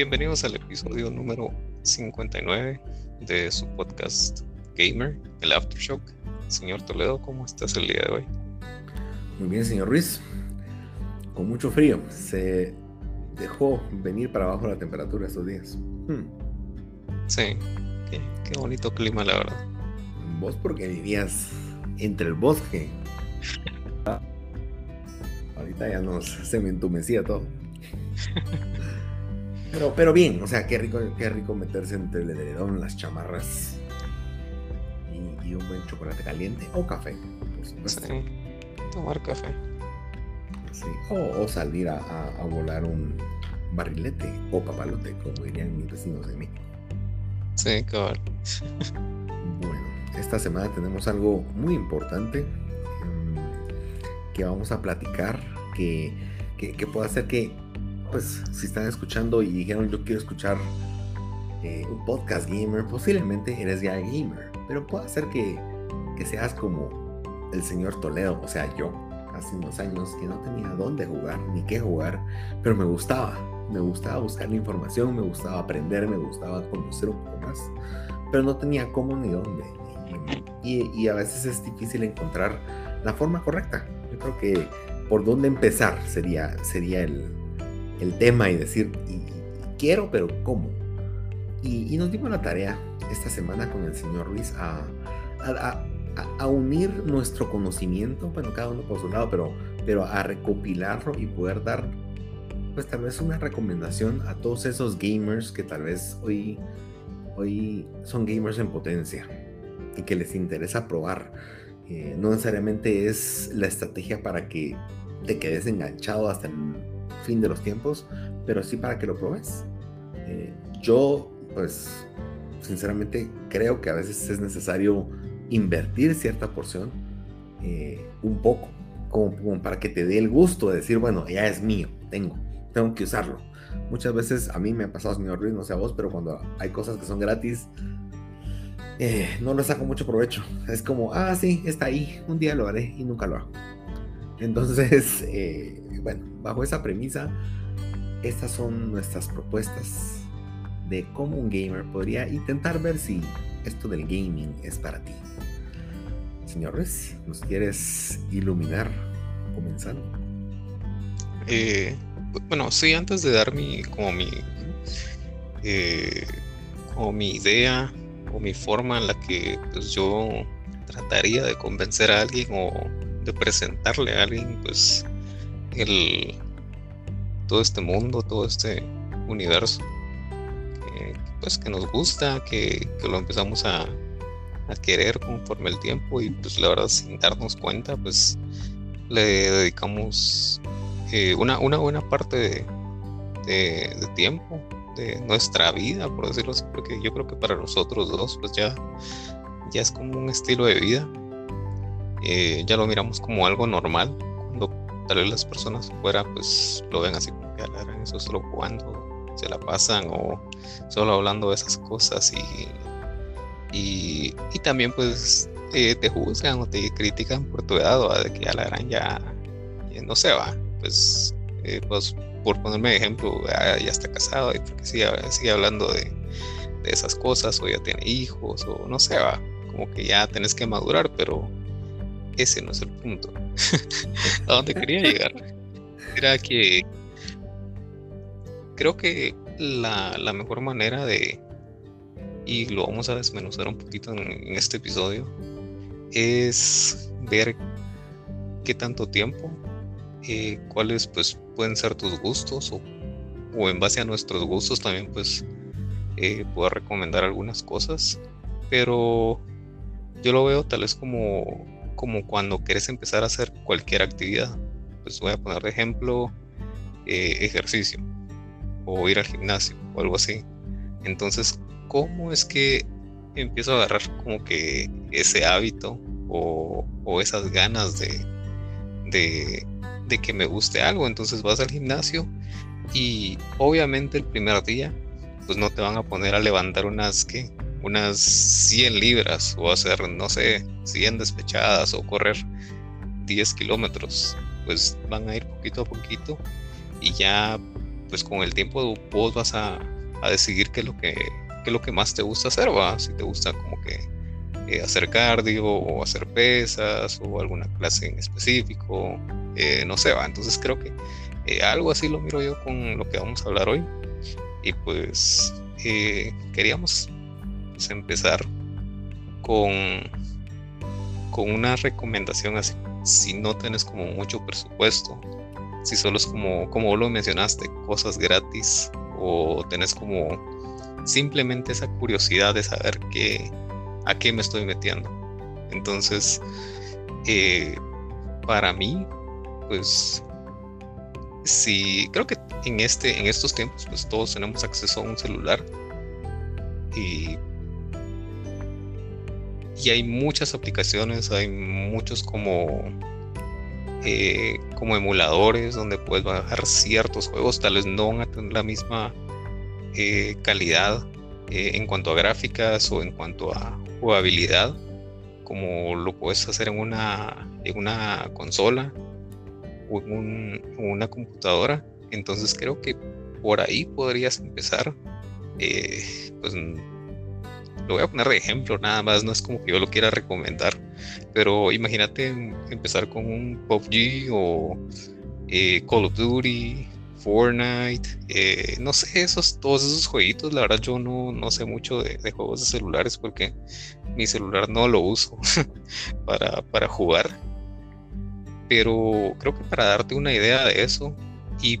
Bienvenidos al episodio número 59 de su podcast Gamer, el Aftershock. Señor Toledo, ¿cómo estás el día de hoy? Muy bien, señor Ruiz. Con mucho frío. Se dejó venir para abajo la temperatura estos días. Hmm. Sí, qué, bonito clima, la verdad. Vos porque vivías entre el bosque. Ahorita ya nos se me entumecía todo. Pero, pero bien, o sea, qué rico, qué rico meterse entre el edredón, las chamarras y, un buen chocolate caliente o café, Sí, tomar café. Sí. O, salir a, volar un barrilete o papalote, como dirían mis vecinos de México. Sí, cabal. Bueno, esta semana tenemos algo muy importante mm, que vamos a platicar, que, que, que puede hacer que pues si están escuchando y dijeron yo quiero escuchar eh, un podcast gamer, posiblemente eres ya gamer, pero puede ser que, que seas como el señor Toledo, o sea, yo, hace unos años que no tenía dónde jugar ni qué jugar, pero me gustaba, me gustaba buscar la información, me gustaba aprender, me gustaba conocer un poco más, pero no tenía cómo ni dónde. Y, y a veces es difícil encontrar la forma correcta. Yo creo que por dónde empezar sería, sería el, el tema y decir, y, quiero, pero ¿cómo? Y, nos dimos la tarea esta semana con el señor Ruiz a, a, unir nuestro conocimiento, bueno, cada uno por su lado, pero, pero a recopilarlo y poder dar, pues tal vez una recomendación a todos esos gamers que tal vez hoy, hoy son gamers en potencia y que les interesa probar. Eh, no necesariamente es la estrategia para que te quedes enganchado hasta el fin de los tiempos, pero sí para que lo pruebes. Eh, yo, pues, sinceramente creo que a veces es necesario invertir cierta porción, eh, un poco, como, para que te dé el gusto de decir, bueno, ya es mío, tengo, tengo que usarlo. Muchas veces a mí me ha pasado, señor Ruiz, no sé a vos, pero cuando hay cosas que son gratis, eh, no le saco mucho provecho. Es como, ah, sí, está ahí, un día lo haré y nunca lo hago. Entonces, bueno, bajo esa premisa, estas son nuestras propuestas de cómo un gamer podría intentar ver si esto del gaming es para ti. Señores, ¿nos quieres iluminar comenzando? Eh, bueno, sí, antes de dar mi, como mi, eh, como mi idea o mi forma en la que pues, yo trataría de convencer a alguien o de presentarle a alguien, pues el, todo este mundo, todo este universo que, pues, que nos gusta, que, lo empezamos a, querer conforme el tiempo y pues la verdad sin darnos cuenta pues le dedicamos eh, una, una buena parte de, tiempo de nuestra vida, por decirlo así, porque yo creo que para nosotros dos pues ya, ya es como un estilo de vida, eh, ya lo miramos como algo normal tal vez las personas afuera pues lo ven así como que en eso solo jugando, se la pasan o solo hablando de esas cosas y, y, también pues eh, te juzgan o te critican por tu edad o de que ya la gran ya, no se va, pues, eh, pues por ponerme de ejemplo, ya, está casado y porque sigue, sigue hablando de, de esas cosas o ya tiene hijos o no se va, como que ya tenés que madurar, pero ese no es el punto. a dónde quería llegar era que creo que la, mejor manera de, y lo vamos a desmenuzar un poquito en, este episodio, es ver qué tanto tiempo, eh, cuáles pues pueden ser tus gustos o, o, en base a nuestros gustos también pues eh, puedo recomendar algunas cosas, pero yo lo veo tal vez como como cuando quieres empezar a hacer cualquier actividad. Pues voy a poner de ejemplo eh, ejercicio o ir al gimnasio o algo así. Entonces, ¿cómo es que empiezo a agarrar como que ese hábito o, esas ganas de, de, de, que me guste algo? Entonces vas al gimnasio y obviamente el primer día pues no te van a poner a levantar unas que unas 100 libras o hacer, no sé, 100 despechadas o correr 10 kilómetros, pues van a ir poquito a poquito y ya pues con el tiempo vos vas a, a decidir qué es lo que qué es lo que más te gusta hacer, va. Si te gusta como que eh, hacer cardio o hacer pesas o alguna clase en específico, eh, no sé, va. Entonces creo que eh, algo así lo miro yo con lo que vamos a hablar hoy. Y pues queríamos empezar con, con una recomendación así. Si no tienes como mucho presupuesto, si solo es como, como lo mencionaste, cosas gratis o tenés como simplemente esa curiosidad de saber qué, a qué me estoy metiendo. Entonces, eh, para mí, pues, sí, creo que en, este, en estos tiempos, pues todos tenemos acceso a un celular y, y hay muchas aplicaciones, hay muchos como eh, como emuladores donde puedes bajar ciertos juegos, tal vez no van a tener la misma eh, calidad eh, en cuanto a gráficas o en cuanto a jugabilidad como lo puedes hacer en una, en una consola o en, una computadora. Entonces creo que por ahí podrías empezar. Pues lo voy a poner de ejemplo, nada más, no es como que yo lo quiera recomendar, pero imagínate empezar con un PUBG o Call of Duty Fortnite, eh, no sé, esos, todos esos jueguitos, la verdad yo no, no sé mucho de, juegos de celulares porque mi celular no lo uso para, para jugar. Pero creo que para darte una idea de eso y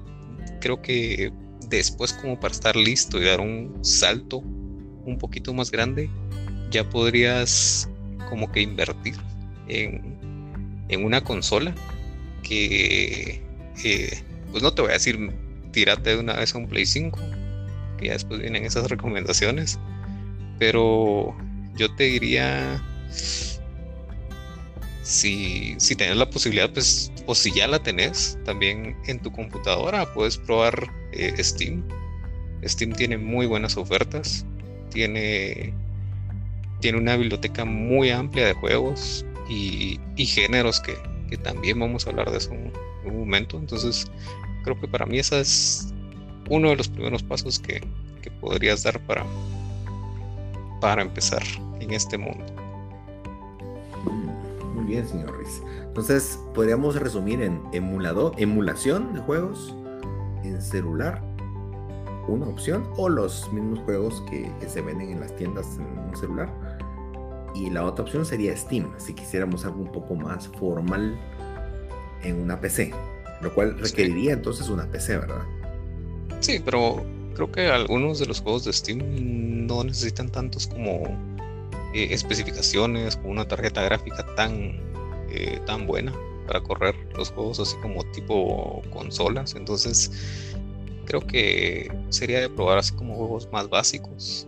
creo que después como para estar listo y dar un salto un poquito más grande, ya podrías como que invertir en, en una consola que eh, pues no te voy a decir tírate de una vez a un Play 5, que ya después vienen esas recomendaciones, pero yo te diría, si, si tienes la posibilidad, pues, o si ya la tenés, también en tu computadora puedes probar eh, Steam. Steam tiene muy buenas ofertas, tiene, tiene una biblioteca muy amplia de juegos y, géneros que, también vamos a hablar de eso en un momento. Entonces, creo que para mí ese es uno de los primeros pasos que, podrías dar para, para empezar en este mundo. Muy bien, señor Riz. Entonces, podríamos resumir en emulador, emulación de juegos en celular, una opción, o los mismos juegos que, que se venden en las tiendas en un celular. Y la otra opción sería Steam, si quisiéramos algo un poco más formal en una PC. Lo cual requeriría entonces una PC, ¿verdad? Sí, pero creo que algunos de los juegos de Steam no necesitan tantos como eh, especificaciones, como una tarjeta gráfica tan, eh, tan buena para correr los juegos así como tipo consolas. Entonces creo que sería de probar así como juegos más básicos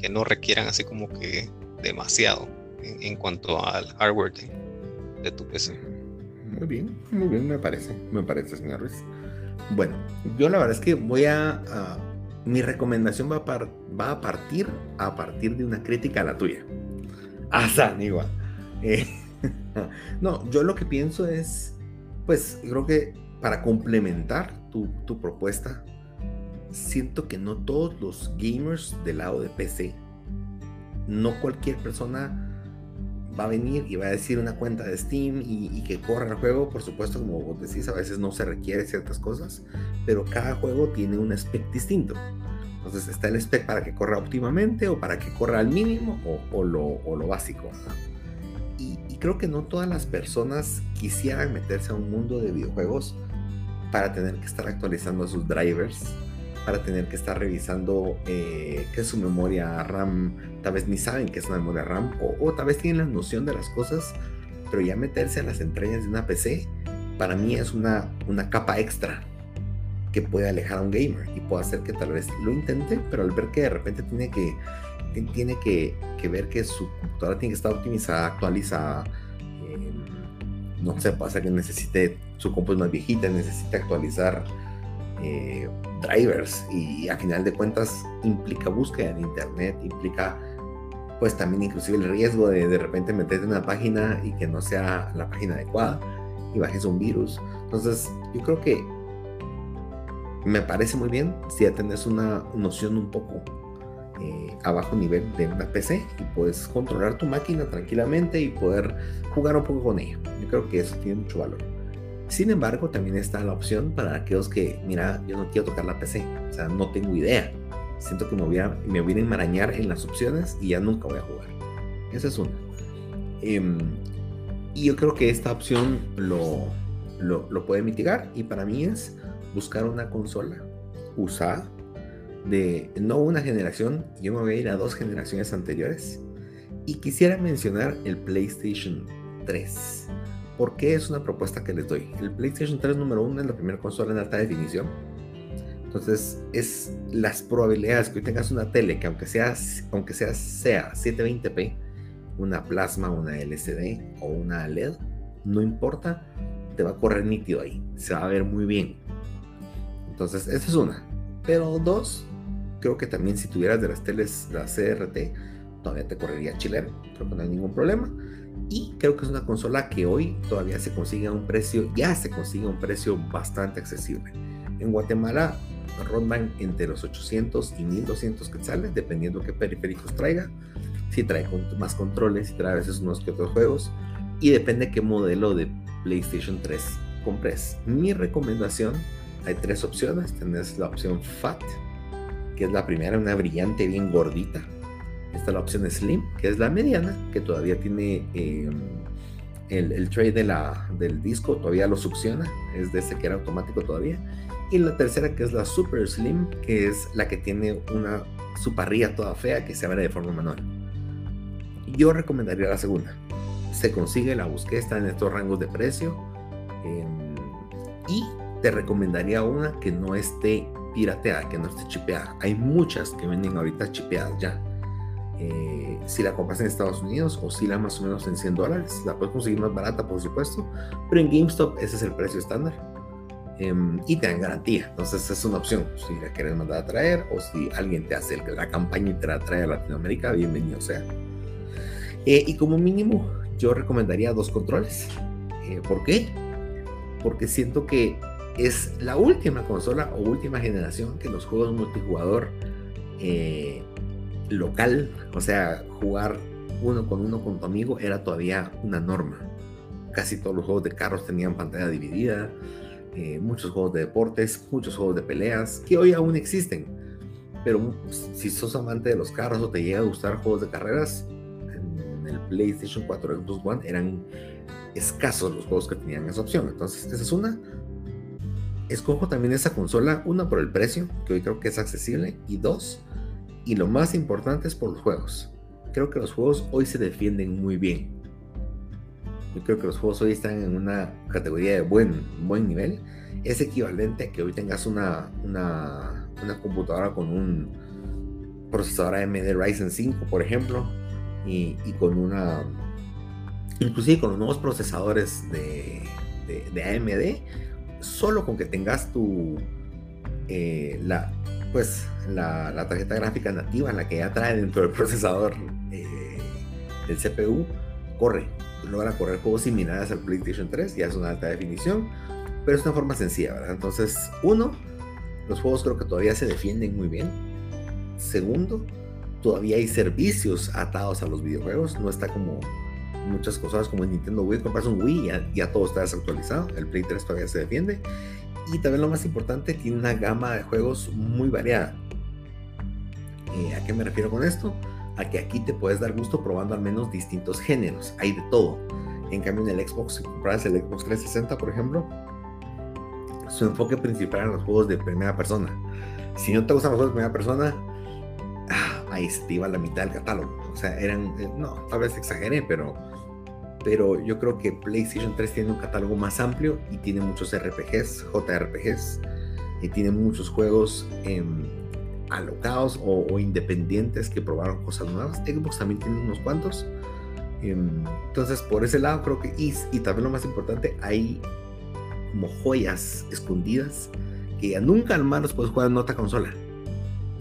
que no requieran así como que demasiado en, cuanto al hardware de tu PC. Muy bien, muy bien, me parece, me parece, señor Ruiz. Bueno, yo la verdad es que voy a... mi recomendación va a, va a partir a partir de una crítica a la tuya. A igual. Eh, no, yo lo que pienso es, pues creo que para complementar tu, propuesta, siento que no todos los gamers del lado de PC, no cualquier persona va a venir y va a decir una cuenta de Steam y, que corra el juego. Por supuesto, como vos decís, a veces no se requiere ciertas cosas, pero cada juego tiene un spec distinto. Entonces está el spec para que corra óptimamente o para que corra al mínimo o, lo, lo, básico. Y, y, creo que no todas las personas quisieran meterse a un mundo de videojuegos para tener que estar actualizando sus drivers para tener que estar revisando eh, qué es su memoria RAM. Tal vez ni saben qué es una memoria RAM o, tal vez tienen la noción de las cosas, pero ya meterse en las entrañas de una PC para mí es una, una capa extra que puede alejar a un gamer y puede hacer que tal vez lo intente, pero al ver que de repente tiene que, tiene que, ver que su computadora tiene que estar optimizada, actualizada, no sé, pasa que necesite, su compu es más viejita, necesita actualizar eh, drivers y a final de cuentas implica búsqueda en internet, implica pues también inclusive el riesgo de de repente meterte en una página y que no sea la página adecuada y bajes un virus. Entonces yo creo que me parece muy bien si ya tenés una noción un poco eh, a bajo nivel de una PC y puedes controlar tu máquina tranquilamente y poder jugar un poco con ella. Yo creo que eso tiene mucho valor. Sin embargo, también está la opción para aquellos que, mira, yo no quiero tocar la PC, o sea, no tengo idea. Siento que me voy a, me voy a enmarañar en las opciones y ya nunca voy a jugar. Esa es una. Em, y yo creo que esta opción lo, lo, lo puede mitigar y para mí es buscar una consola usada de no una generación, yo me voy a ir a dos generaciones anteriores. Y quisiera mencionar el PlayStation 3. porque es una propuesta que les doy? El PlayStation 3 número uno es la primera consola en alta definición. Entonces, es las probabilidades que hoy tengas una tele que aunque sea, aunque sea, sea 720p, una plasma, una LCD o una LED, no importa, te va a correr nítido ahí, se va a ver muy bien. Entonces, esa es una. Pero dos, creo que también si tuvieras de las teles, la CRT, todavía te correría chileno, creo que no hay ningún problema. Y creo que es una consola que hoy todavía se consigue a un precio, ya se consigue a un precio bastante accesible. En Guatemala rondan entre los 800 y 1200 quetzales, dependiendo qué periféricos traiga. Si trae más controles, si trae a veces unos que otros juegos. Y depende qué modelo de PlayStation 3 compres. Mi recomendación, hay tres opciones. Tenés la opción FAT, que es la primera, una brillante bien gordita. Está la opción Slim, que es la mediana, que todavía tiene em, el, el, tray de la, del disco, todavía lo succiona, es de ese que era automático todavía. Y la tercera, que es la Super Slim, que es la que tiene una su parrilla toda fea que se abre de forma manual. Yo recomendaría la segunda. Se consigue, la busqué, está en estos rangos de precio. Em, y te recomendaría una que no esté pirateada, que no esté chipeada. Hay muchas que venden ahorita chipeadas ya. Eh, si la compras en Estados Unidos, oscila más o menos en 100 dólares. La puedes conseguir más barata, por supuesto, pero en GameStop ese es el precio estándar. Em, y te dan garantía. Entonces es una opción. Si la quieres mandar a traer o si alguien te hace la campaña y te la trae a Latinoamérica, bienvenido sea. Eh, y como mínimo, yo recomendaría dos controles. Eh, ¿Por qué? Porque siento que es la última consola o última generación que los juegos multijugador eh, local, o sea, jugar uno con uno con tu amigo era todavía una norma. Casi todos los juegos de carros tenían pantalla dividida, eh, muchos juegos de deportes, muchos juegos de peleas, que hoy aún existen. Pero si sos amante de los carros o te llega a gustar juegos de carreras, en el PlayStation 4 Xbox One eran escasos los juegos que tenían esa opción. Entonces, esa es una escojo también esa consola, una por el precio, que hoy creo que es accesible, y dos, y lo más importante es por los juegos. Creo que los juegos hoy se defienden muy bien. Yo creo que los juegos hoy están en una categoría de buen, buen nivel. Es equivalente a que hoy tengas una, una, una computadora con un procesador AMD Ryzen 5, por ejemplo, y, y, con una, inclusive con los nuevos procesadores de, de, de AMD, solo con que tengas tu, eh, la, pues, la, tarjeta gráfica nativa, la que ya trae dentro del procesador eh, del CPU, corre, logra correr juegos similares al PlayStation 3, ya es una alta definición, pero es una forma sencilla, ¿verdad? Entonces, uno, los juegos creo que todavía se defienden muy bien. Segundo, todavía hay servicios atados a los videojuegos, no está como muchas cosas como en Nintendo Wii, compras un Wii ya, ya todo está desactualizado, el Play 3 todavía se defiende y también lo más importante, tiene una gama de juegos muy variada. Eh, ¿A qué me refiero con esto? A que aquí te puedes dar gusto probando al menos distintos géneros, hay de todo. En cambio en el Xbox, si compras el Xbox 360 por ejemplo, su enfoque principal en los juegos de primera persona. Si no te gustan los juegos de primera persona, ah, ahí se te iba la mitad del catálogo. O sea, eran, eh, no, tal vez exageré, pero pero yo creo que PlayStation 3 tiene un catálogo más amplio y tiene muchos RPGs, JRPGs, y tiene muchos juegos em, alocados o, independientes que probaron cosas nuevas. Xbox también tiene unos cuantos. Em, entonces, por ese lado, creo que, y, y también lo más importante, hay como joyas escondidas que ya nunca más los puedes jugar en otra consola.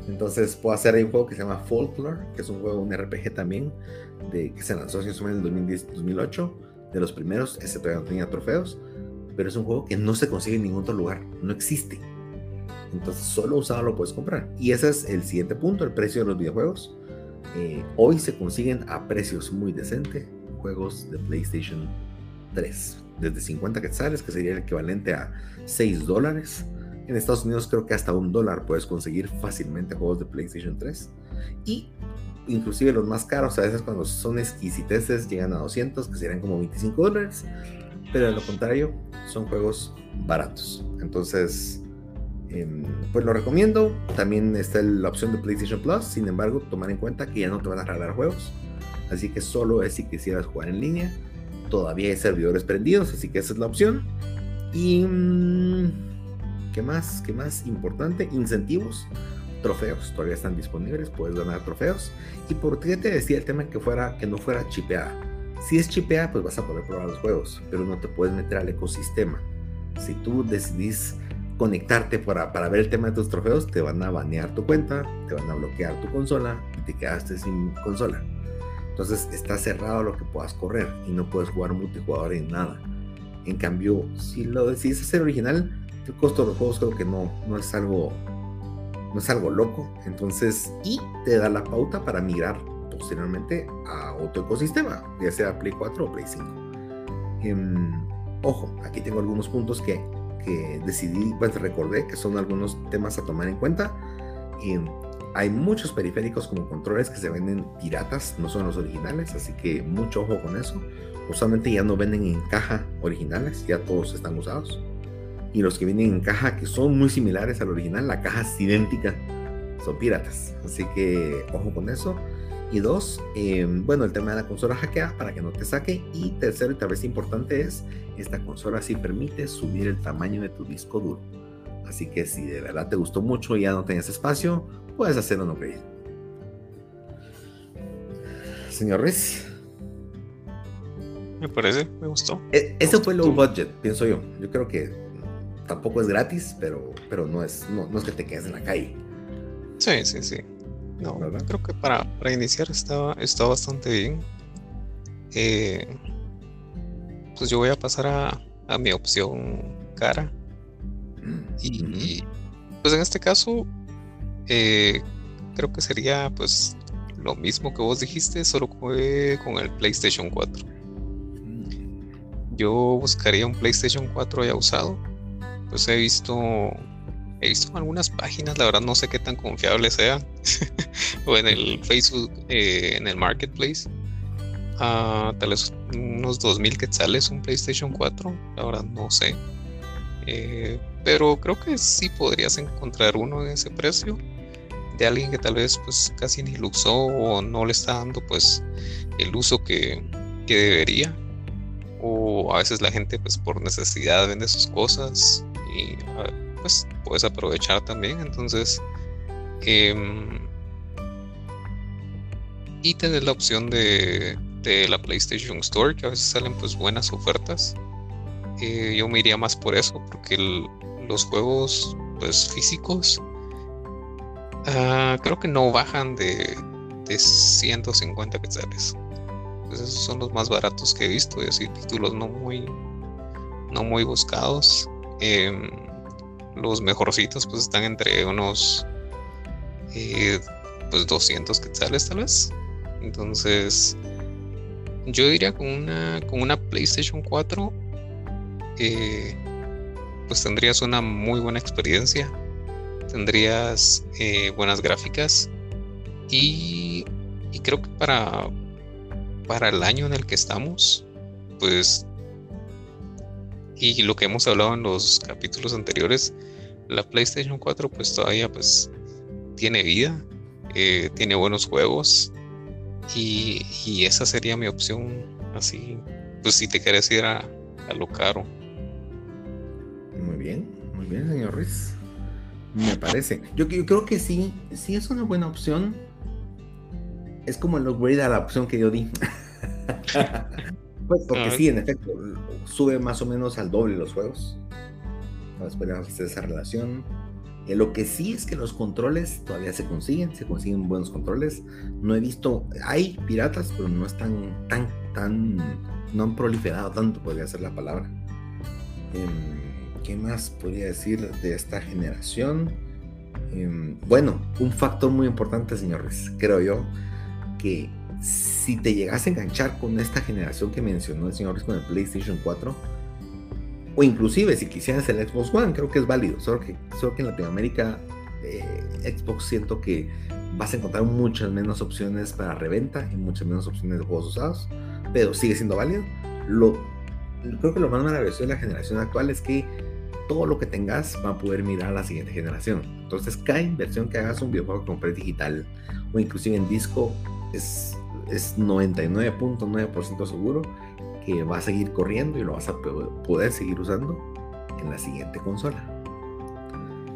Entonces puedo hacer un juego que se llama Folklore, que es un juego, un RPG también, de, que se lanzó en el 2010-2008, de los primeros, ese todavía no tenía trofeos, pero es un juego que no se consigue en ningún otro lugar, no existe. Entonces solo usado lo puedes comprar. Y ese es el siguiente punto, el precio de los videojuegos. Eh, hoy se consiguen a precios muy decentes juegos de PlayStation 3. Desde 50 quetzales, que sería el equivalente a 6 dólares. En Estados Unidos creo que hasta un dólar puedes conseguir fácilmente juegos de PlayStation 3. Y inclusive los más caros, a veces cuando son exquisiteces, llegan a 200, que serían como 25 dólares. Pero de lo contrario, son juegos baratos. Entonces, em, pues lo recomiendo. También está la opción de PlayStation Plus. Sin embargo, tomar en cuenta que ya no te van a regalar juegos. Así que solo es si quisieras jugar en línea. Todavía hay servidores prendidos, así que esa es la opción. Y... Mm, ¿Qué más? ¿Qué más importante? Incentivos. Trofeos. Todavía están disponibles. Puedes ganar trofeos. Y por qué te decía el tema que, fuera, que no fuera chipeada. Si es chipeada, pues vas a poder probar los juegos. Pero no te puedes meter al ecosistema. Si tú decidís conectarte para, para ver el tema de tus trofeos, te van a banear tu cuenta, te van a bloquear tu consola y te quedaste sin consola. Entonces está cerrado lo que puedas correr y no puedes jugar multijugador en nada. En cambio, si lo decides hacer original, el costo de los juegos creo que no, no es algo no es algo loco. Entonces, y te da la pauta para migrar posteriormente a otro ecosistema, ya sea Play 4 o Play 5. Em, ojo, aquí tengo algunos puntos que, que decidí, pues recordé que son algunos temas a tomar en cuenta. Em, hay muchos periféricos como controles que se venden piratas, no son los originales, así que mucho ojo con eso. Usualmente ya no venden en caja originales, ya todos están usados. Y los que vienen en caja, que son muy similares al original, la caja es idéntica, son piratas. Así que ojo con eso. Y dos, em, bueno, el tema de la consola hackeada para que no te saque. Y tercero, y tal vez importante es, esta consola sí permite subir el tamaño de tu disco duro. Así que si de verdad te gustó mucho y ya no tienes espacio, puedes hacer un upgrade. Señor Riz. Me parece, me gustó. E, eso fue low budget, pienso yo. Yo creo que tampoco es gratis, pero, pero no, es, no, es que te quedes en la calle. Sí, sí, sí. No, creo que para, para iniciar estaba, está bastante bien. Eh, pues yo voy a pasar a, a mi opción cara. Mm, y, pues en este caso eh, creo que sería pues lo mismo que vos dijiste, solo con el PlayStation 4. Yo buscaría un PlayStation 4 ya usado. Pues he visto he visto en algunas páginas, la verdad no sé qué tan confiable sea, o en el Facebook, eh, en el Marketplace, uh, tal vez unos 2000 quetzales un PlayStation 4, la verdad no sé. Eh, pero creo que sí podrías encontrar uno en ese precio de alguien que tal vez pues casi ni lo usó o no le está dando pues el uso que, debería o a veces la gente pues por necesidad vende sus cosas y pues puedes aprovechar también entonces em, y tener la opción de, de, la PlayStation Store que a veces salen pues buenas ofertas eh, yo me iría más por eso porque los juegos pues físicos Ah, creo que no bajan de, de 150 quetzales. Pues esos son los más baratos que he visto y así títulos no muy, no muy buscados. Em, los mejorcitos pues están entre unos eh, pues 200 quetzales tal vez. Entonces yo diría con una, con una PlayStation 4 eh, pues tendrías una muy buena experiencia tendrías eh, buenas gráficas y, creo que para, para el año en el que estamos, pues, y lo que hemos hablado en los capítulos anteriores, la PlayStation 4 pues todavía pues tiene vida, eh, tiene buenos juegos y, esa sería mi opción así, pues si te quieres ir a, lo caro. Muy bien, muy bien, señor Ruiz. Me parece. Yo, creo que sí, sí es una buena opción. Es como el upgrade a la opción que yo di. pues porque sí, en efecto, sube más o menos al doble los juegos. Esperamos hacer esa relación. Eh, lo que sí es que los controles todavía se consiguen, se consiguen buenos controles. No he visto, hay piratas, pero no están tan, tan, no han proliferado tanto, podría ser la palabra. Em, ¿qué más podría decir de esta generación? Em, bueno, un factor muy importante, señores, creo yo, que si te llegas a enganchar con esta generación que mencionó el señor con el PlayStation 4, o inclusive si quisieras el Xbox One, creo que es válido, solo que, solo que en Latinoamérica eh, Xbox siento que vas a encontrar muchas menos opciones para reventa y muchas menos opciones de juegos usados, pero sigue siendo válido. Lo, creo que lo más maravilloso de la generación actual es que todo lo que tengas va a poder mirar a la siguiente generación. Entonces, cada inversión que hagas un videojuego que compres digital o inclusive en disco es, es 99.9% seguro que va a seguir corriendo y lo vas a poder seguir usando en la siguiente consola.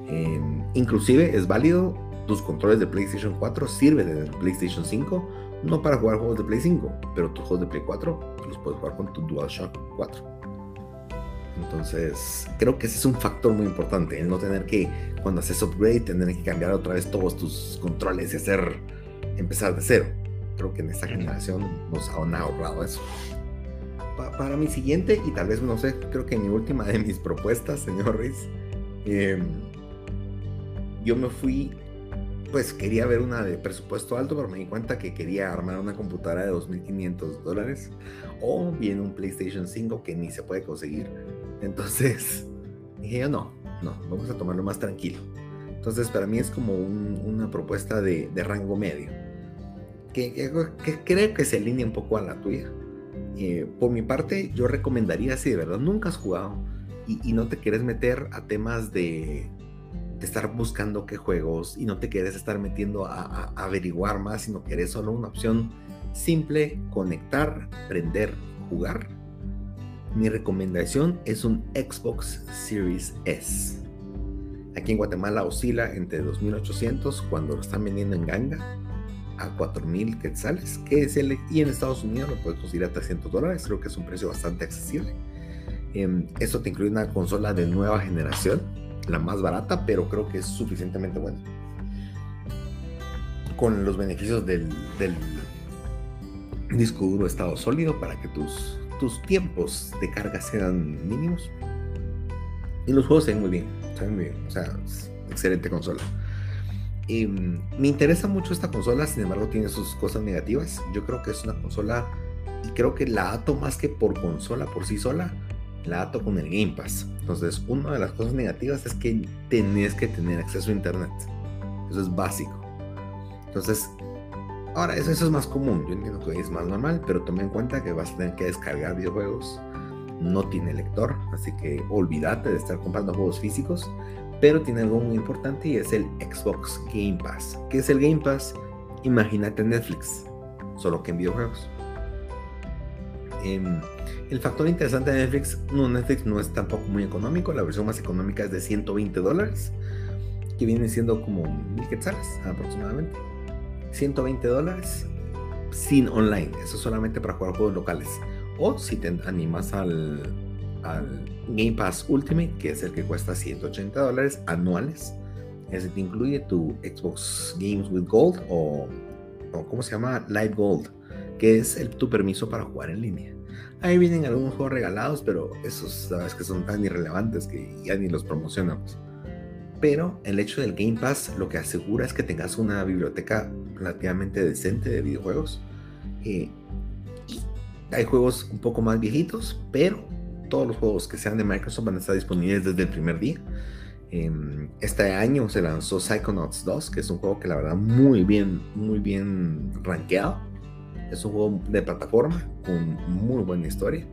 Em, inclusive es válido tus controles de PlayStation 4 sirven en el PlayStation 5, no para jugar juegos de Play 5, pero tus juegos de Play 4 los puedes jugar con tu DualShock 4. Entonces, creo que ese es un factor muy importante, el no tener que, cuando haces upgrade, tener que cambiar otra vez todos tus controles y hacer, empezar de cero. Creo que en esta generación nos han ahorrado eso. para mi siguiente, y tal vez, no sé, creo que mi última de mis propuestas, señor Riz, em, yo me fui pues quería ver una de presupuesto alto, pero me di cuenta que quería armar una computadora de 2.500 dólares o bien un PlayStation 5 que ni se puede conseguir. Entonces dije yo no, no, vamos a tomarlo más tranquilo. Entonces para mí es como una propuesta de, rango medio, que, creo que se alinea un poco a la tuya. Eh, por mi parte, yo recomendaría si de verdad nunca has jugado y no te quieres meter a temas de estar buscando qué juegos y no te quieres estar metiendo a, averiguar más, sino que eres solo una opción simple, conectar, prender, jugar. Mi recomendación es un Xbox Series S. Aquí en Guatemala oscila entre 2.800 cuando lo están vendiendo en ganga a 4.000 quetzales, que es el, y en Estados Unidos lo puedes conseguir a 300 dólares, creo que es un precio bastante accesible. Eh, esto te incluye una consola de nueva generación, la más barata, pero creo que es suficientemente buena. Con los beneficios del, disco duro estado sólido para que tus, tus tiempos de carga sean mínimos. Y los juegos se ven muy bien, se ven muy bien. O sea, excelente consola. Mm, me interesa mucho esta consola, sin embargo tiene sus cosas negativas. Yo creo que es una consola y creo que la ato más que por consola por sí sola, la ato con el Game Pass. Entonces, una de las cosas negativas es que tenés que tener acceso a Internet. Eso es básico. Entonces, ahora eso, eso es más común. Yo entiendo que es más normal, pero tome en cuenta que vas a tener que descargar videojuegos. No tiene lector, así que olvídate de estar comprando juegos físicos. Pero tiene algo muy importante y es el Xbox Game Pass. ¿Qué es el Game Pass? Imagínate Netflix, solo que en videojuegos. Em, el factor interesante de Netflix, no, Netflix no es tampoco muy económico, la versión más económica es de 120 dólares, que viene siendo como mil quetzales aproximadamente. 120 dólares sin online, eso solamente para jugar juegos locales. O si te animas al, al Game Pass Ultimate, que es el que cuesta 180 dólares anuales, ese te incluye tu Xbox Games with Gold o, o ¿cómo se llama? Live Gold, que es el, tu permiso para jugar en línea. Ahí vienen algunos juegos regalados, pero esos sabes que son tan irrelevantes que ya ni los promocionamos. Pero el hecho del Game Pass lo que asegura es que tengas una biblioteca relativamente decente de videojuegos. Eh, hay juegos un poco más viejitos, pero todos los juegos que sean de Microsoft van a estar disponibles desde el primer día. Em, este año se lanzó Psychonauts 2, que es un juego que la verdad muy bien, muy bien rankeado es un juego de plataforma con muy buena historia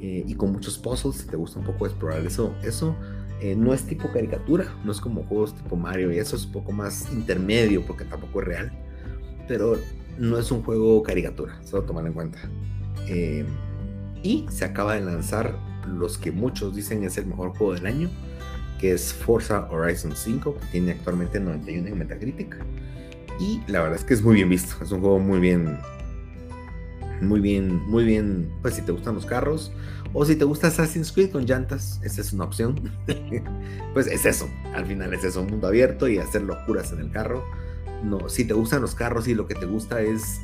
eh, y con muchos puzzles. Si te gusta un poco explorar eso, eso eh, no es tipo caricatura, no es como juegos tipo Mario y eso es un poco más intermedio porque tampoco es real. Pero no es un juego caricatura, solo tomar en cuenta. Eh, y se acaba de lanzar los que muchos dicen es el mejor juego del año, que es Forza Horizon 5, que tiene actualmente 91 en Metacritic. Y la verdad es que es muy bien visto, es un juego muy bien, muy bien, muy bien, pues si te gustan los carros o si te gusta Assassin's Creed con llantas, esa es una opción. pues es eso, al final es eso, un mundo abierto y hacer locuras en el carro. No, si te gustan los carros y lo que te gusta es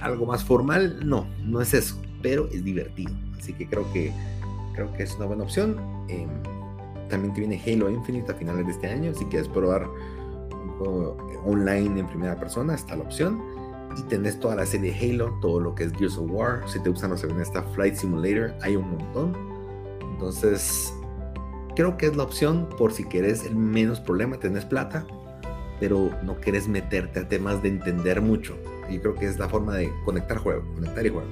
algo más formal, no, no es eso, pero es divertido. Así que creo que creo que es una buena opción. Em, también te viene Halo Infinite a finales de este año. Si quieres probar online en primera persona, está la opción. Y tenés toda la serie Halo, todo lo que es Gears of War. Si te gustan los en esta Flight Simulator, hay un montón. Entonces, creo que es la opción por si quieres el menos problema, tenés plata, pero no quieres meterte a temas de entender mucho. Y creo que es la forma de conectar juego, conectar y juego.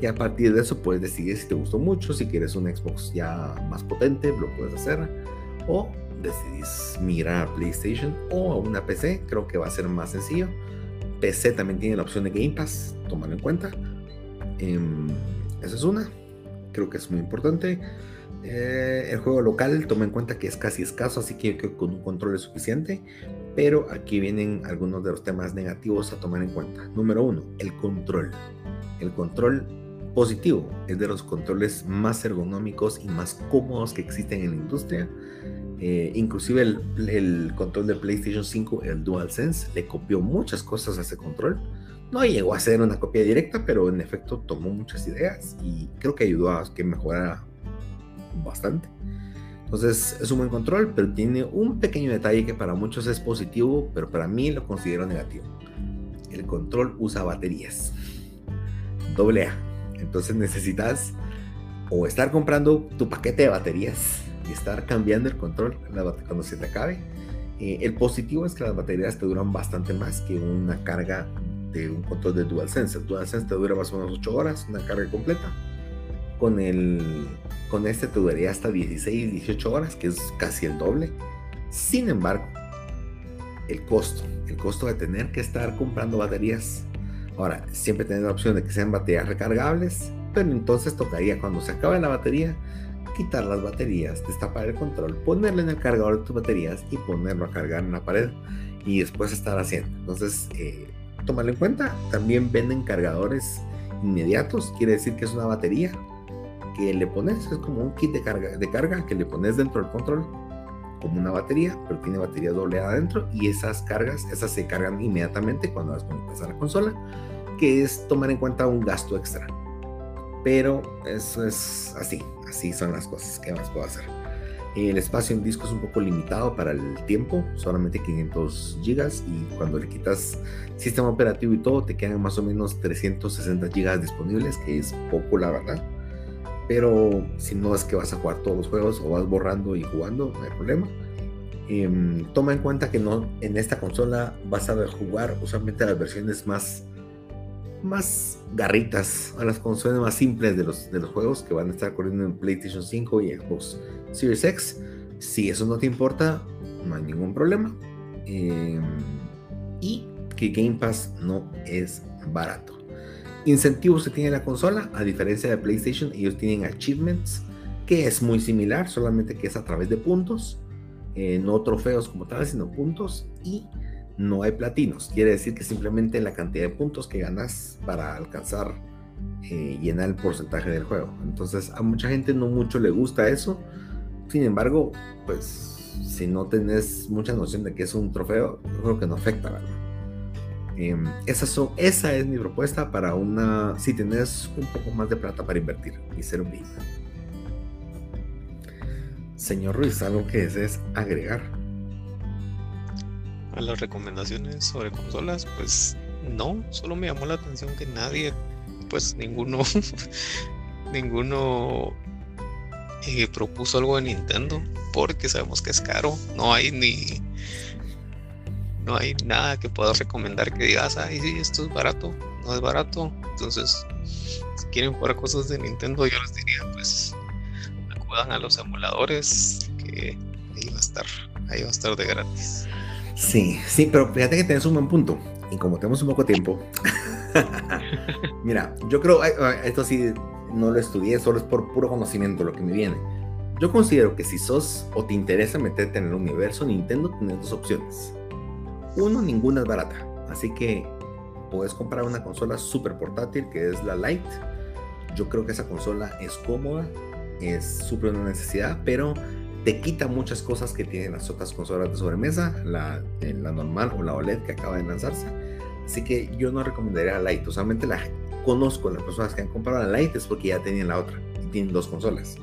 Y a partir de eso puedes decidir si te gustó mucho, si quieres un Xbox ya más potente, lo puedes hacer. O decidís mirar a PlayStation o a una PC, creo que va a ser más sencillo. PC también tiene la opción de Game Pass, tómalo en cuenta. Em, esa es una, creo que es muy importante. Eh, el juego local, toma en cuenta que es casi escaso, así que con un control es suficiente. Pero aquí vienen algunos de los temas negativos a tomar en cuenta. Número uno, el control. El control positivo es de los controles más ergonómicos y más cómodos que existen en la industria. Eh, inclusive el, el, control de PlayStation 5, el DualSense, le copió muchas cosas a ese control. No llegó a ser una copia directa, pero en efecto tomó muchas ideas y creo que ayudó a que mejorara bastante. Entonces es un buen control, pero tiene un pequeño detalle que para muchos es positivo, pero para mí lo considero negativo. El control usa baterías. Doble A. Entonces necesitas o estar comprando tu paquete de baterías y estar cambiando el control cuando se te acabe. Eh, el positivo es que las baterías te duran bastante más que una carga de un control de DualSense. El DualSense te dura más o menos 8 horas, una carga completa. Con el con este te duraría hasta 16, 18 horas, que es casi el doble. Sin embargo, el costo, el costo de tener que estar comprando baterías. Ahora, siempre tenés la opción de que sean baterías recargables, pero entonces tocaría cuando se acabe la batería, quitar las baterías, destapar el control, ponerle en el cargador de tus baterías y ponerlo a cargar en la pared y después estar haciendo. Entonces, eh, en cuenta. También venden cargadores inmediatos, quiere decir que es una batería que le pones, es como un kit de carga que le pones dentro del control, como una batería, pero tiene batería doble adentro y esas cargas, esas se cargan inmediatamente cuando las conectas a la consola, que es tomar en cuenta un gasto extra. Pero eso es así, así son las cosas que más puedo hacer. El espacio en disco es un poco limitado para el tiempo, solamente 500 gigas y cuando le quitas sistema operativo y todo te quedan más o menos 360 gigas disponibles, que es poco la verdad. Pero si no es que vas a jugar todos los juegos o vas borrando y jugando, no hay problema. Em, toma en cuenta que no en esta consola vas a jugar usualmente las versiones más más garritas a las consolas más simples de los, de los juegos que van a estar corriendo en PlayStation 5 y Xbox Series X. Si eso no te importa, no hay ningún problema. Em, y que Game Pass no es barato incentivos que tiene la consola, a diferencia de PlayStation, ellos tienen achievements, que es muy similar, solamente que es a través de puntos, eh, no trofeos como tal, sino puntos, y no hay platinos. Quiere decir que simplemente la cantidad de puntos que ganas para alcanzar, eh, llenar el porcentaje del juego. Entonces, a mucha gente no mucho le gusta eso. Sin embargo, pues si no tenés mucha noción de que es un trofeo, creo que no afecta, ¿verdad? Em, esa, esa es mi propuesta para una, si tenés un poco más de plata para invertir y ser un bien. Señor Ruiz, ¿algo que desees agregar? A las recomendaciones sobre consolas, pues no, solo me llamó la atención que nadie, pues ninguno, ninguno eh, propuso algo de Nintendo, porque sabemos que es caro, no hay ni no hay nada que pueda recomendar que digas, ay, sí, esto es barato, no es barato. Entonces, si quieren jugar cosas de Nintendo, yo les diría, pues, acudan a los emuladores, que ahí va a estar, ahí va a estar de gratis. Sí, sí, pero fíjate que tienes un buen punto. Y como tenemos un poco tiempo, mira, yo creo, esto sí, no lo estudié, solo es por puro conocimiento lo que me viene. Yo considero que si sos o te interesa meterte en el universo Nintendo, tienes dos opciones uno, ninguna es barata. Así que puedes comprar una consola súper portátil que es la Lite. Yo creo que esa consola es cómoda, es súper una necesidad, pero te quita muchas cosas que tienen las otras consolas de sobremesa, la, eh, normal o la OLED que acaba de lanzarse. Así que yo no recomendaría la Lite. Usualmente la conozco las personas que han comprado la Lite es porque ya tenían la otra y tienen dos consolas.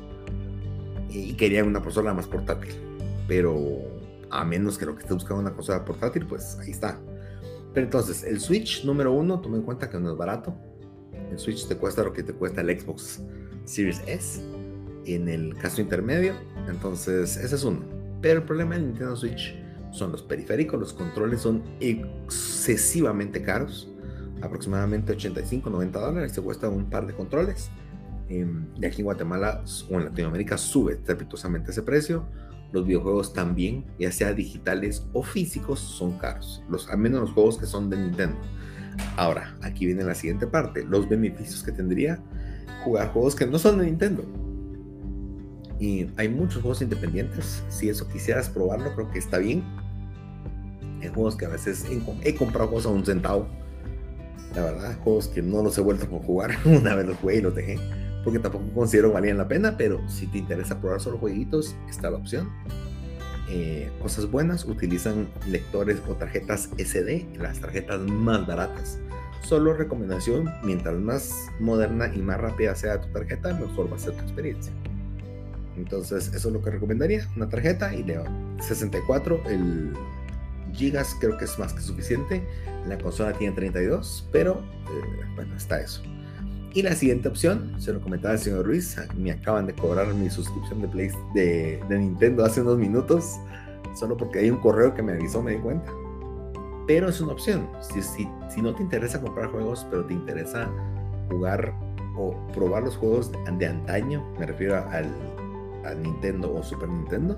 y quería una consola más portátil. Pero a menos que lo que esté buscando una consola portátil, pues ahí está. Pero entonces, el Switch número uno, toma en cuenta que no es barato. El Switch te cuesta lo que te cuesta el Xbox Series S en el caso intermedio. Entonces, ese es uno. Pero el problema del Nintendo Switch son los periféricos, los controles son excesivamente caros. Aproximadamente 85, 90 dólares se cuesta un par de controles. Em, y aquí en Guatemala o en Latinoamérica sube estrepitosamente ese precio. Los videojuegos también, ya sea digitales o físicos, son caros. Los, al menos los juegos que son de Nintendo. Ahora, aquí viene la siguiente parte. Los beneficios que tendría jugar juegos que no son de Nintendo. Y hay muchos juegos independientes. Si eso quisieras probarlo, creo que está bien. Hay juegos que a veces he, comprado juegos a un centavo. La verdad, juegos que no los he vuelto a jugar. Una vez los jugué y los dejé. Porque tampoco considero que valían la pena. Pero si te interesa probar solo jueguitos, está la opción. Eh, cosas buenas, utilizan lectores o tarjetas SD, las tarjetas más baratas. Solo recomendación, mientras más moderna y más rápida sea tu tarjeta, mejor va a ser tu experiencia. Entonces, eso es lo que recomendaría, una tarjeta y leo 64, el gigas creo que es más que suficiente. La consola tiene 32, pero eh, bueno, está eso. Y la siguiente opción, se lo comentaba el señor Ruiz, me acaban de cobrar mi suscripción de, Play, de, Nintendo hace unos minutos, solo porque hay un correo que me avisó, me di cuenta. Pero es una opción. Si, si, si no te interesa comprar juegos, pero te interesa jugar o probar los juegos de antaño, me refiero al, Nintendo o Super Nintendo,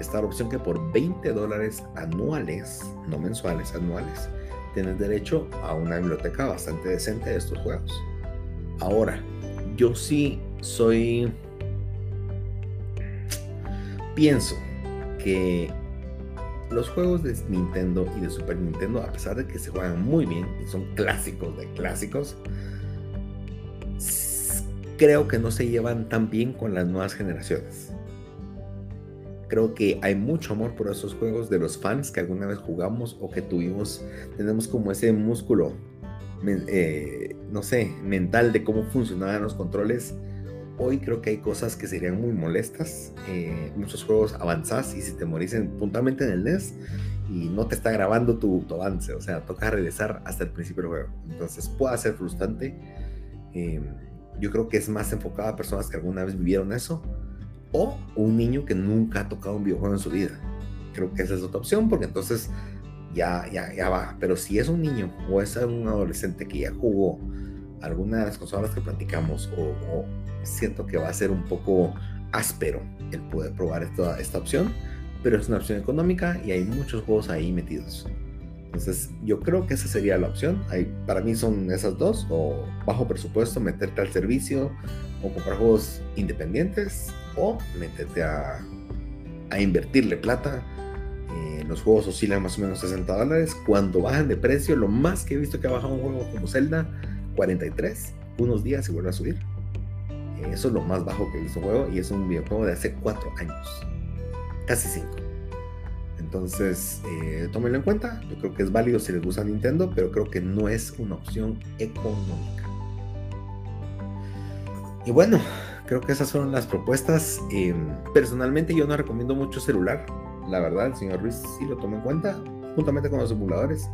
está la opción que por 20 dólares anuales, no mensuales, anuales, tienes derecho a una biblioteca bastante decente de estos juegos. Ahora, yo sí soy... Pienso que los juegos de Nintendo y de Super Nintendo, a pesar de que se juegan muy bien y son clásicos de clásicos, creo que no se llevan tan bien con las nuevas generaciones. Creo que hay mucho amor por esos juegos de los fans que alguna vez jugamos o que tuvimos, tenemos como ese músculo eh, no sé, mental de cómo funcionaban los controles. Hoy creo que hay cosas que serían muy molestas. Eh, muchos juegos avanzás y si te morís puntualmente en el NES y no te está grabando tu, avance, o sea, toca regresar hasta el principio del juego. Entonces puede ser frustrante. Eh, yo creo que es más enfocado a personas que alguna vez vivieron eso o un niño que nunca ha tocado un videojuego en su vida. Creo que esa es otra opción porque entonces ya, ya, ya va. Pero si es un niño o es un adolescente que ya jugó alguna de las consolas que platicamos o, siento que va a ser un poco áspero el poder probar esta, esta opción, pero es una opción económica y hay muchos juegos ahí metidos. Entonces yo creo que esa sería la opción. Hay, para mí son esas dos, o bajo presupuesto, meterte al servicio, o comprar juegos independientes, o meterte a, a invertirle plata los juegos oscilan más o menos 60 dólares. Cuando bajan de precio, lo más que he visto que ha bajado un juego como Zelda, 43. Unos días y vuelve a subir. Eso es lo más bajo que he visto un juego y es un videojuego de hace 4 años. Casi 5. Entonces, eh, tómenlo en cuenta. Yo creo que es válido si les gusta Nintendo, pero creo que no es una opción económica. Y bueno, creo que esas fueron las propuestas. Eh, personalmente yo no recomiendo mucho celular la verdad, el señor Ruiz sí lo toma en cuenta, juntamente con los simuladores.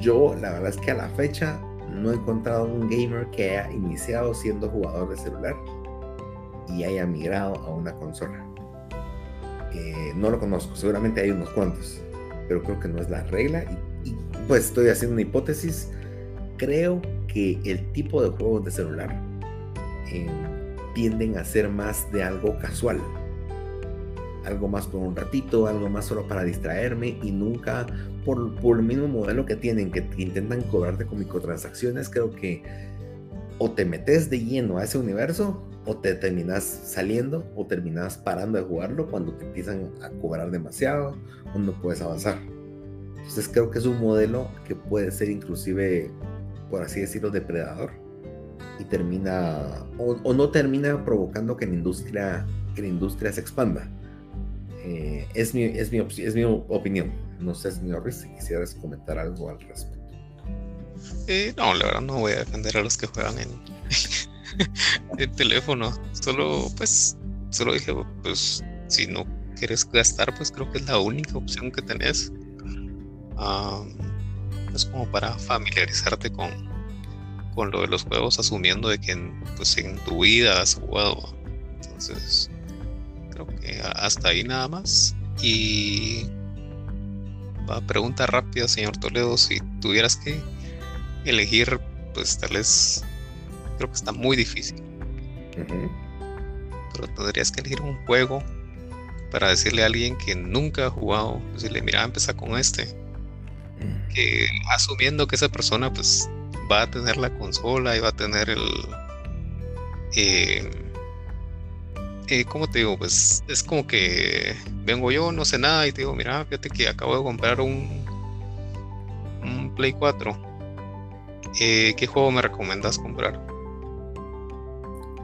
Yo, la verdad es que a la fecha no he encontrado un gamer que haya iniciado siendo jugador de celular y haya migrado a una consola. Eh, no lo conozco, seguramente hay unos cuantos, pero creo que no es la regla. Y, pues estoy haciendo una hipótesis. Creo que el tipo de juegos de celular eh, tienden a ser más de algo casual algo más por un ratito, algo más solo para distraerme y nunca por, por el mismo modelo que tienen, que, intentan cobrarte con microtransacciones, creo que o te metes de lleno a ese universo o te terminas saliendo o terminas parando de jugarlo cuando te empiezan a cobrar demasiado o no puedes avanzar. Entonces creo que es un modelo que puede ser inclusive, por así decirlo, depredador y termina o, o no termina provocando que la industria que la industria se expanda eh, es, mi, es, mi, es mi opinión. No sé, señor si quisieras comentar algo al respecto. Eh, no, la verdad no voy a defender a los que juegan en, el teléfono. Solo, pues, solo dije, pues si no quieres gastar, pues creo que es la única opción que tenés. es como para familiarizarte con, con lo de los juegos, asumiendo de que en, pues, en tu vida has jugado. Entonces, creo que hasta ahí nada más. Y va, pregunta rápida, señor Toledo, si tuvieras que elegir, pues tal vez, creo que está muy difícil. Pero tendrías que elegir un juego para decirle a alguien que nunca ha jugado, decirle, mira, empezar con este. Mm. Que asumiendo que esa persona pues va a tener la consola y va a tener el... Eh, eh, ¿Cómo te digo? Pues es como que vengo yo, no sé nada y te digo, mira, fíjate que acabo de comprar un, un Play 4. Eh, ¿Qué juego me recomiendas comprar?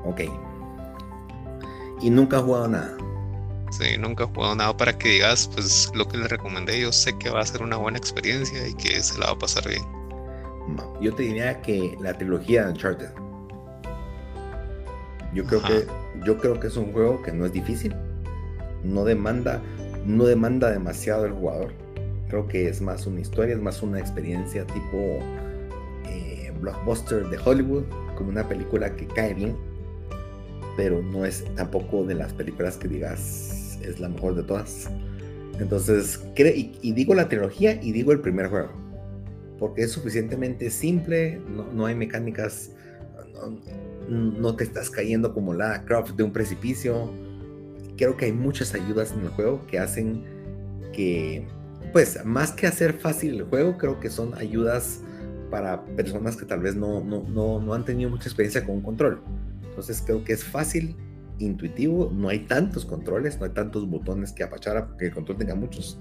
Ok. Y nunca ha jugado nada. Sí, nunca he jugado nada para que digas, pues lo que le recomendé, yo sé que va a ser una buena experiencia y que se la va a pasar bien. Yo te diría que la trilogía de Uncharted. Yo creo que yo creo que es un juego que no es difícil, no demanda no demanda demasiado el jugador. Creo que es más una historia, es más una experiencia tipo eh, blockbuster de Hollywood, como una película que cae bien, pero no es tampoco de las películas que digas es la mejor de todas. Entonces, y, y, digo la trilogía y digo el primer juego, porque es suficientemente simple, no, hay mecánicas, no, te estás cayendo como la Croft de un precipicio. Creo que hay muchas ayudas en el juego que hacen que, pues, más que hacer fácil el juego, creo que son ayudas para personas que tal vez no, no, no, no han tenido mucha experiencia con un control. Entonces creo que es fácil intuitivo, no hay tantos controles, no hay tantos botones que apachar que el control tenga muchos.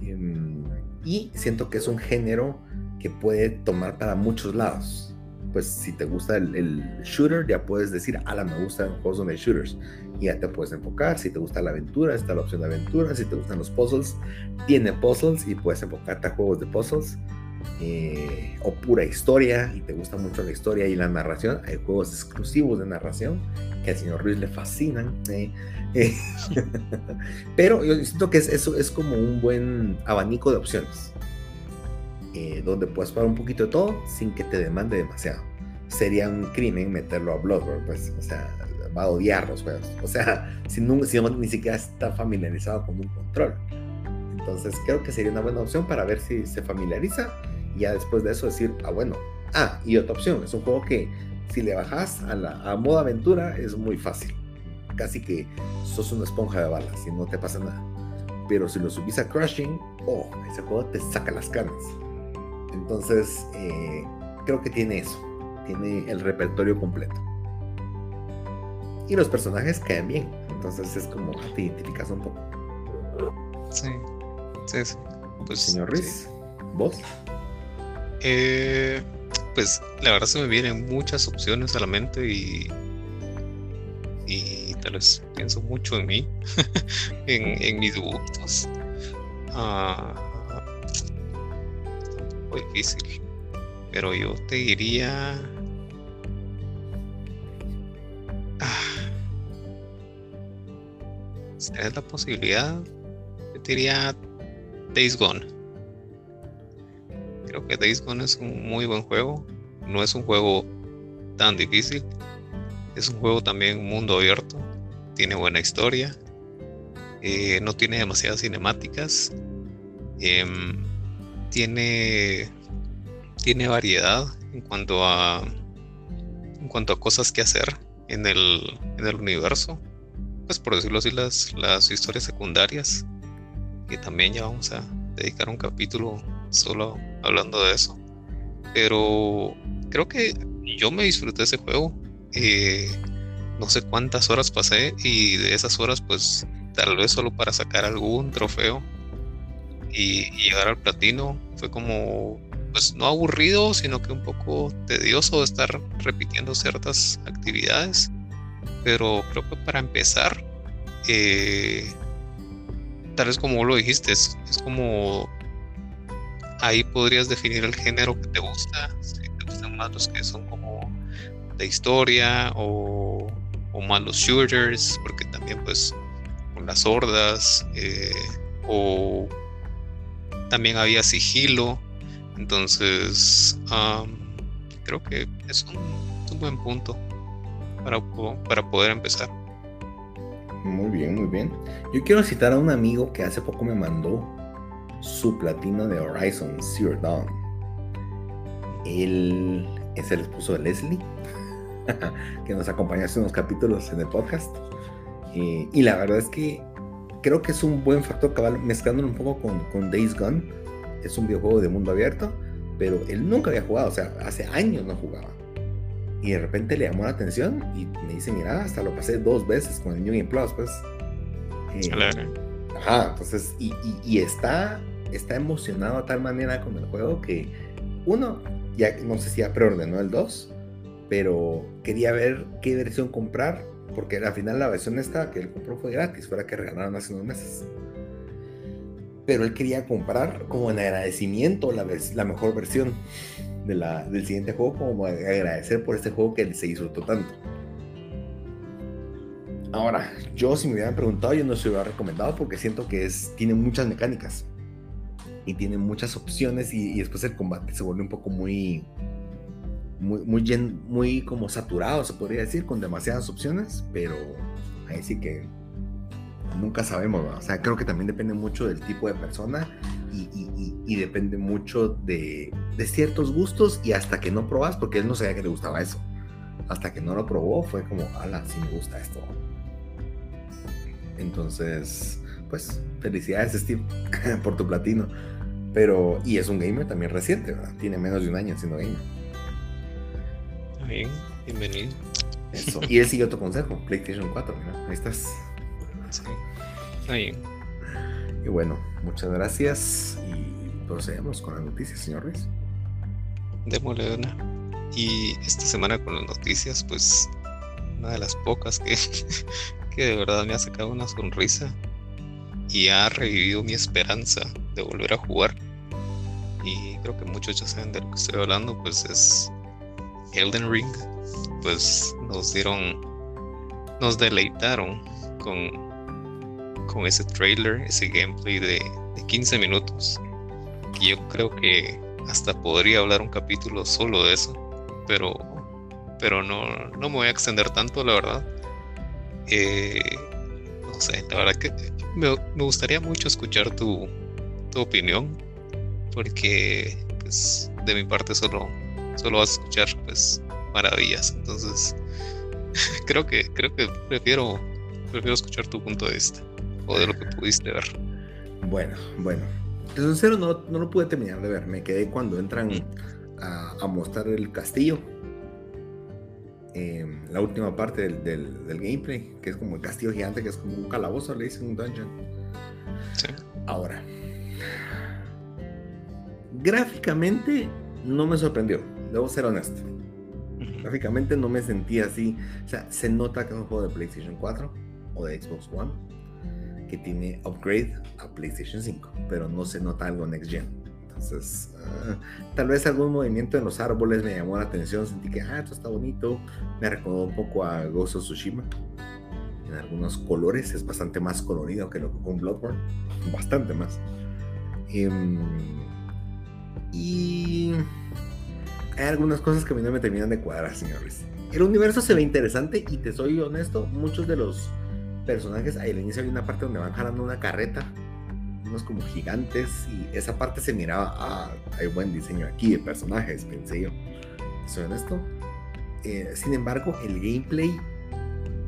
Em, y siento que es un género que puede tomar para muchos lados. Pues si te gusta el, shooter, ya puedes decir, ala, me gustan juegos donde shooters. Y ya te puedes enfocar. Si te gusta la aventura, está la opción de aventura. Si te gustan los puzzles, tiene puzzles y puedes enfocarte a juegos de puzzles. Eh, o pura historia y te gusta mucho la historia y la narración, hay juegos exclusivos de narración que al señor Ruiz le fascinan. Eh, eh, pero yo siento que es, eso es como un buen abanico de opciones, donde puedes probar un poquito de todo sin que te demande demasiado. Sería un crimen meterlo a Bloodborne, pues, o sea, va a odiar los juegos. O sea, si, no, si ni siquiera está familiarizado con un control. Entonces creo que sería una buena opción para ver si se familiariza y ya después de eso decir, ah, bueno, ah, y otra opción, es un juego que si le bajas a la a modo aventura es muy fácil. Casi que sos una esponja de balas y no te pasa nada. Pero si lo subís a Crushing, oh, ese juego te saca las canas. Entonces, eh, creo que tiene eso. Tiene el repertorio completo. Y los personajes caen bien. Entonces es como te identificas un poco. Sí. Sí, sí. Pues, Señor Ruiz, ¿vos? Eh, pues la verdad se me vienen muchas opciones a la mente y, y tal vez pienso mucho en mí, en, mis gustos. Ah, un difícil, pero yo te diría... Ah, si tienes la posibilidad, yo te diría Days Gone. Creo que Days Gone es un muy buen juego. No es un juego tan difícil. Es un juego también mundo abierto. Tiene buena historia. Eh, no tiene demasiadas cinemáticas. Em, tiene, tiene variedad en cuanto a en cuanto a cosas que hacer en el, en el universo. Pues por decirlo así, las, las historias secundarias que también ya vamos a dedicar un capítulo solo hablando de eso. Pero creo que yo me disfruté ese juego. Eh, no sé cuántas horas pasé y de esas horas pues tal vez solo para sacar algún trofeo y, llegar al platino fue como pues no aburrido sino que un poco tedioso estar repitiendo ciertas actividades. Pero creo que para empezar eh, tal vez como lo dijiste, es, como ahí podrías definir el género que te gusta, si te gustan más los que son como de historia o o malos shooters, porque también pues con las hordas, eh, o también había sigilo, entonces creo que es un, buen punto para, para poder empezar. Muy bien, muy bien. Yo quiero citar a un amigo que hace poco me mandó su platino de Horizon Zero Dawn. Él es el esposo de Leslie, que nos acompañó hace unos capítulos en el podcast. Eh, y la verdad es que creo que es un buen factor cabal, mezclándolo un poco con, con Days Gone. Es un videojuego de mundo abierto, pero él nunca había jugado, o sea, hace años no jugaba. Y de repente le llamó la atención y me dice, mira, hasta lo pasé dos veces con el New Game Plus, pues. Eh, ajá, entonces, y, y, está, está emocionado a tal manera con el juego que, uno, ya no sé si ya preordenó el 2, pero quería ver qué versión comprar, porque al final la versión esta que él compró fue gratis, fue la que regalaron hace unos meses. Pero él quería comprar como en agradecimiento la, mejor versión del siguiente juego, como agradecer por este juego que se disfrutó tanto. Ahora, yo si me hubieran preguntado, yo no se hubiera recomendado porque siento que es, tiene muchas mecánicas y tiene muchas opciones y después el combate se vuelve un poco muy, muy, muy, muy como saturado, se podría decir, con demasiadas opciones, pero ahí sí que nunca sabemos, o sea, creo que también depende mucho del tipo de persona y, y, depende mucho de, de, ciertos gustos y hasta que no probas, porque él no sabía que le gustaba eso, hasta que no lo probó fue como, ala, sí me gusta esto. Entonces, pues, felicidades Steve por tu platino. Pero, y es un gamer también reciente, ¿verdad? Tiene menos de un año siendo gamer bienvenido. Eso. Y él sigue otro consejo, PlayStation 4, ahí estás. Sí, está bien. Y bueno, muchas gracias y procedemos con las noticias, señor Ruiz. Démosle una. Y esta semana con las noticias, pues una de las pocas que, que de verdad me ha sacado una sonrisa y ha revivido mi esperanza de volver a jugar. Y creo que muchos ya saben de lo que estoy hablando, pues es Elden Ring, pues nos dieron, nos deleitaron con, con ese trailer, ese gameplay de, 15 minutos. Y yo creo que hasta podría hablar un capítulo solo de eso, pero, pero no, no me voy a extender tanto, la verdad. Eh, no sé, la verdad que me, gustaría mucho escuchar tu, tu opinión, porque pues, de mi parte solo solo vas a escuchar pues maravillas. Entonces, creo que creo que prefiero prefiero escuchar tu punto de vista o de lo que pudiste ver. Bueno, bueno. En sincero no, no lo pude terminar de ver. Me quedé cuando entran a, mostrar el castillo. Em, la última parte del, del, gameplay, que es como el castillo gigante, que es como un calabozo, le dicen un dungeon. Sí. Ahora, gráficamente no me sorprendió debo ser honesto. Gráficamente no me sentí así. O sea, se nota que es un juego de PlayStation 4 o de Xbox One que tiene upgrade a PlayStation 5, pero no se nota algo next gen. Entonces, ah, tal vez algún movimiento en los árboles me llamó la atención. Sentí que, ah, esto está bonito. Me recordó un poco a Ghost of Tsushima. En algunos colores es bastante más colorido que lo que con Bloodborne. Bastante más. Em, y hay algunas cosas que a mí no me terminan de cuadrar, señores. El universo se ve interesante y te soy honesto, muchos de los personajes, ahí al inicio hay una parte donde van jalando una carreta, unos como gigantes, y esa parte se miraba, ah, hay buen diseño aquí de personajes, pensé yo. Soy honesto. Eh, sin embargo, el gameplay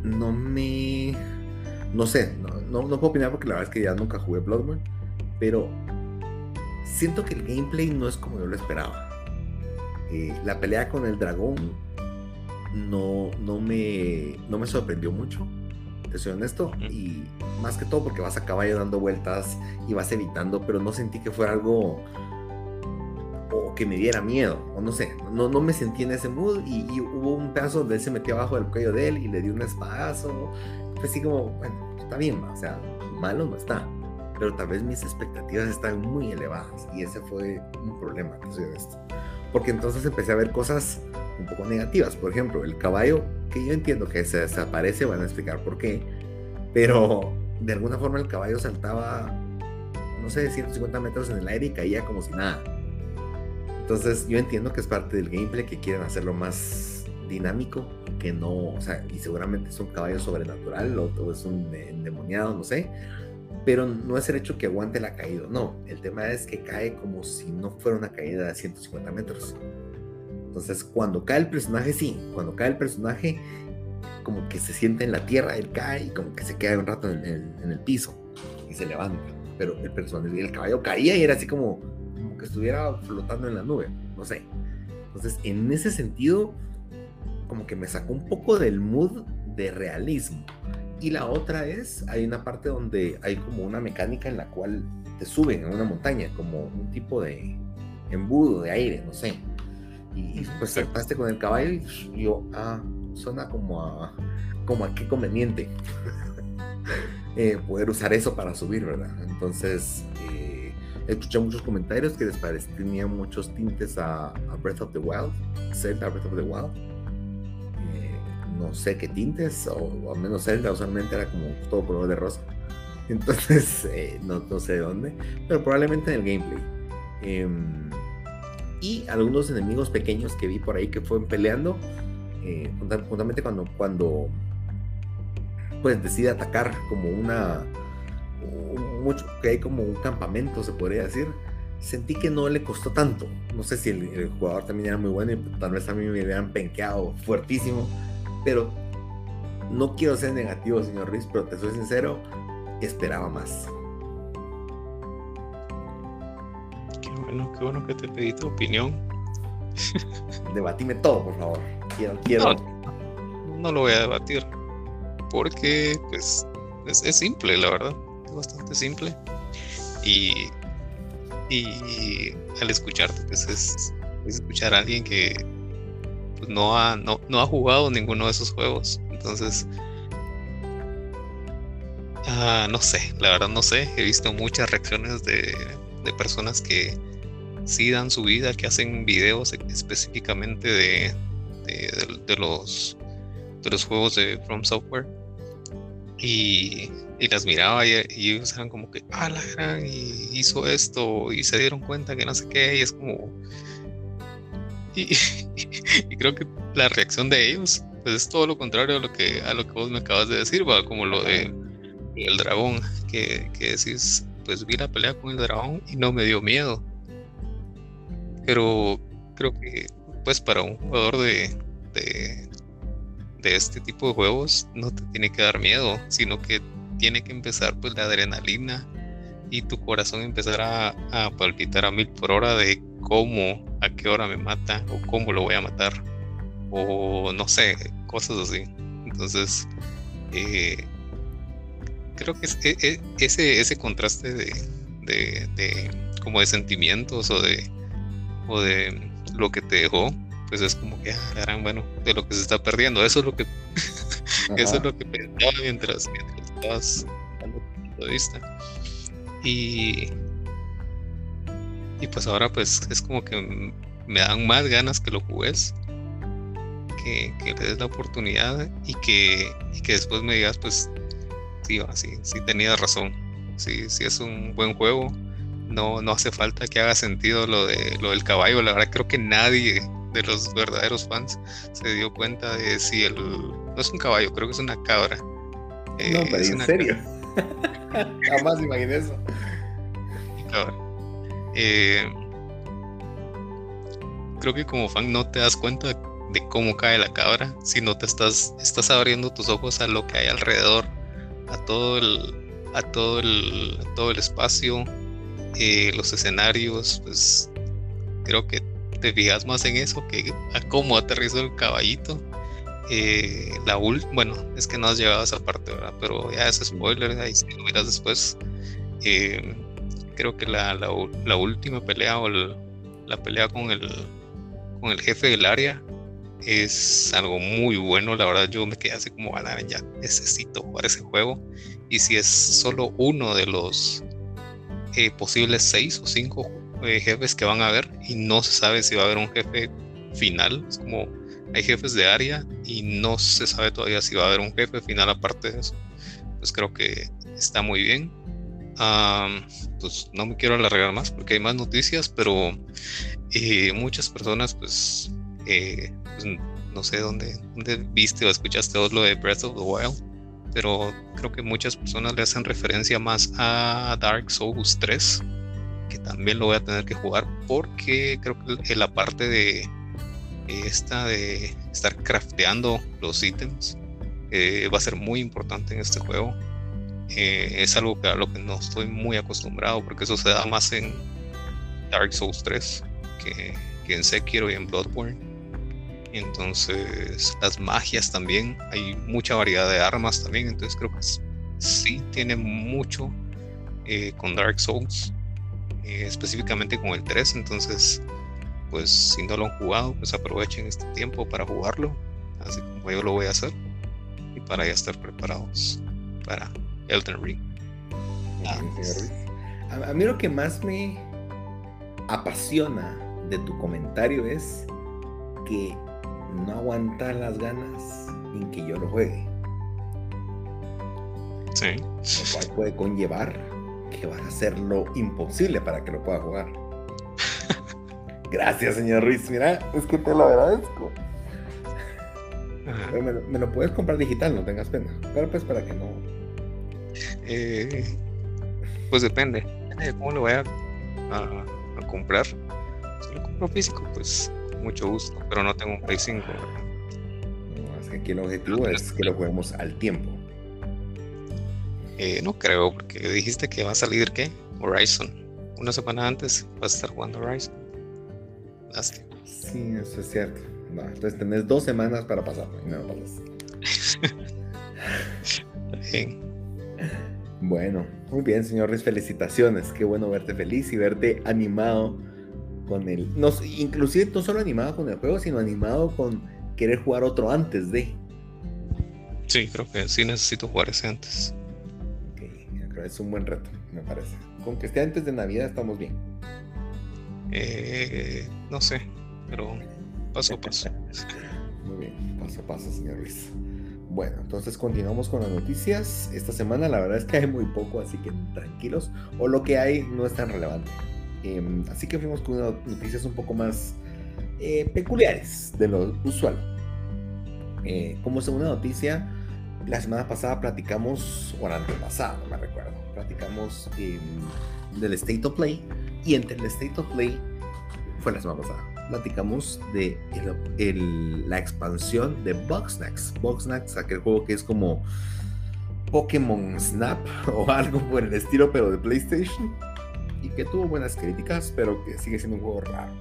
no me... No sé, no, no, puedo opinar porque la verdad es que ya nunca jugué Bloodborne, pero siento que el gameplay no es como yo lo esperaba eh, la pelea con el dragón no, no, me, no me sorprendió mucho, te soy honesto, y más que todo porque vas a caballo dando vueltas y vas evitando, pero no sentí que fuera algo o que me diera miedo, o no sé, no, no me sentí en ese mood y, hubo un pedazo donde él se metió abajo del cuello de él y le dio un espadazo, fue así como, bueno, está bien, o sea, malo no está, pero tal vez mis expectativas están muy elevadas y ese fue un problema, te soy honesto porque entonces empecé a ver cosas un poco negativas. Por ejemplo, el caballo, que yo entiendo que se desaparece, van a explicar por qué, pero de alguna forma el caballo saltaba, no sé, 150 metros en el aire y caía como si nada. Entonces yo entiendo que es parte del gameplay que quieren hacerlo más dinámico, que no, o sea, y seguramente es un caballo sobrenatural o, es un endemoniado, no sé, pero no es el hecho que aguante la caída, no, el tema es que cae como si no fuera una caída de 150 metros. Entonces, cuando cae el personaje, sí, cuando cae el personaje, como que se siente en la tierra, él cae y como que se queda un rato en el, piso y se levanta. Pero el personaje, el caballo caía y era así como, como que estuviera flotando en la nube, no sé. Entonces, en ese sentido, como que me sacó un poco del mood de realismo. Y la otra es, hay una parte donde hay como una mecánica en la cual te suben a una montaña, como un tipo de embudo de aire, no sé y pues saltaste con el caballo y yo, ah, suena como a, como a qué conveniente eh, poder usar eso para subir, ¿verdad? Entonces, eh, escuché muchos comentarios que les parecía tenía muchos tintes a, Breath of the Wild, Zelda Breath of the Wild. Eh, no sé qué tintes, o, al menos Zelda usualmente era como todo color de rosa. Entonces, no, no, sé de dónde, pero probablemente en el gameplay. Em, y algunos enemigos pequeños que vi por ahí que fueron peleando, eh, juntamente cuando, cuando pues decide atacar como una, mucho, que hay como un campamento, se podría decir, sentí que no le costó tanto. No sé si el, jugador también era muy bueno y tal vez a mí me hubieran penqueado fuertísimo, pero no quiero ser negativo, señor Riz, pero te soy sincero, esperaba más. bueno, qué bueno que te pedí tu opinión. Debatime todo, por favor. Quiero, quiero. No, lo voy a debatir. Porque, pues, es, simple, la verdad. Es bastante simple. Y, y al escucharte, pues es, escuchar a alguien que pues, no, ha, no, no ha jugado ninguno de esos juegos. Entonces, Ah, no sé, la verdad no sé. He visto muchas reacciones de, de personas que sí dan su vida, que hacen videos específicamente de, de, los, de los juegos de From Software. Y, y las miraba y, ellos eran como que, ah, la gran, y hizo esto, y se dieron cuenta que no sé qué, y es como... Y, y creo que la reacción de ellos pues es todo lo contrario a lo que, a lo que vos me acabas de decir, va, como lo de el dragón, que, que decís, pues vi la pelea con el dragón y no me dio miedo. Pero creo que pues para un jugador de, de, este tipo de juegos no te tiene que dar miedo, sino que tiene que empezar pues la adrenalina y tu corazón empezar a, palpitar a mil por hora de cómo, a qué hora me mata o cómo lo voy a matar o no sé, cosas así. Entonces, eh, creo que e, e, ese, ese contraste de, de, como de sentimientos o de, o de lo que te dejó, pues es como que eran ah, bueno, de lo que se está perdiendo. Eso es lo que eso es lo que pensaba mientras, mientras estabas dando punto de vista. Y y pues ahora pues es como que me dan más ganas que lo jugues que, que le des la oportunidad y que, y que después me digas pues sí, sí, sí tenías razón sí, sí es un buen juego no, no hace falta que haga sentido lo, de, lo del caballo. La verdad creo que nadie de los verdaderos fans se dio cuenta de si el... No es un caballo, creo que es una cabra. no, pero en serio. Jamás imaginé eso. Eh, creo que como fan no te das cuenta de cómo cae la cabra, si no te estás, estás abriendo tus ojos a lo que hay alrededor, a todo el, a todo el, a todo el espacio, eh, los escenarios, pues creo que te fijas más en eso que a cómo aterrizó el caballito. Eh, la bueno, es que no has llegado a esa parte, ¿verdad? Pero ya es spoiler, ahí si lo miras después. Eh, creo que la, la, última pelea o la pelea con el, con el jefe del área es algo muy bueno. La verdad, yo me quedé así como, ya necesito jugar ese juego. Y si es solo uno de los eh, posibles seis o cinco eh, jefes que van a haber y no se sabe si va a haber un jefe final. Es como hay jefes de área y no se sabe todavía si va a haber un jefe final aparte de eso. Pues creo que está muy bien. Pues no me quiero alargar más porque hay más noticias, pero eh, muchas personas pues, eh, pues, no sé dónde, viste o escuchaste lo de Breath of the Wild, pero creo que muchas personas le hacen referencia más a Dark Souls 3, que también lo voy a tener que jugar porque creo que la parte de esta de estar crafteando los ítems eh, va a ser muy importante en este juego. Eh, es algo que a lo que no estoy muy acostumbrado porque eso se da más en Dark Souls 3 que, que en Sekiro y en Bloodborne. Entonces las magias también, hay mucha variedad de armas también, entonces creo que sí tiene mucho eh, con Dark Souls, específicamente con el 3, entonces pues si no lo han jugado, pues aprovechen este tiempo para jugarlo, así como yo lo voy a hacer, y para ya estar preparados para Elden Ring. A, mí lo que más me apasiona de tu comentario es que no aguantan las ganas en que yo lo juegue. Sí. Lo cual puede conllevar que vas a hacer lo imposible para que lo pueda jugar. Gracias, señor Ruiz. Mira, es que te lo agradezco. me, lo puedes comprar digital, no tengas pena. Pero pues para que no. Eh, pues depende. de cómo lo voy a, a, comprar. Si lo compro físico, pues con mucho gusto. Pero no tengo un Play 5. No, es que aquí el objetivo es que lo juguemos al tiempo. Eh, no creo, porque dijiste que va a salir ¿qué? Horizon. Una semana antes vas a estar jugando Horizon. Sí, eso es cierto. entonces tenés dos semanas para pasarlo y no lo pasas. Bueno, muy bien, señor Ruiz, felicitaciones. Qué bueno verte feliz y verte animado con el. No, inclusive no solo animado con el juego, sino animado con querer jugar otro antes de. Sí, creo que sí necesito jugar ese antes. Ok, creo que es un buen reto, me parece. Con que esté antes de Navidad estamos bien. Eh, no sé, pero paso a paso. Muy bien, paso a paso, señor Luis. Bueno, entonces continuamos con las noticias. Esta semana la verdad es que hay muy poco, así que tranquilos. O lo que hay no es tan relevante. Em, así que fuimos con unas noticias un poco más eh, peculiares de lo usual. Eh, como segunda noticia, la semana pasada platicamos, o la antepasada, no me recuerdo, platicamos em, del State of Play y entre el State of Play fue la semana pasada. Platicamos de la expansión de Bugsnax. Bugsnax, aquel juego que es como Pokémon Snap o algo por el estilo, pero de PlayStation. Y que tuvo buenas críticas, pero que sigue siendo un juego raro.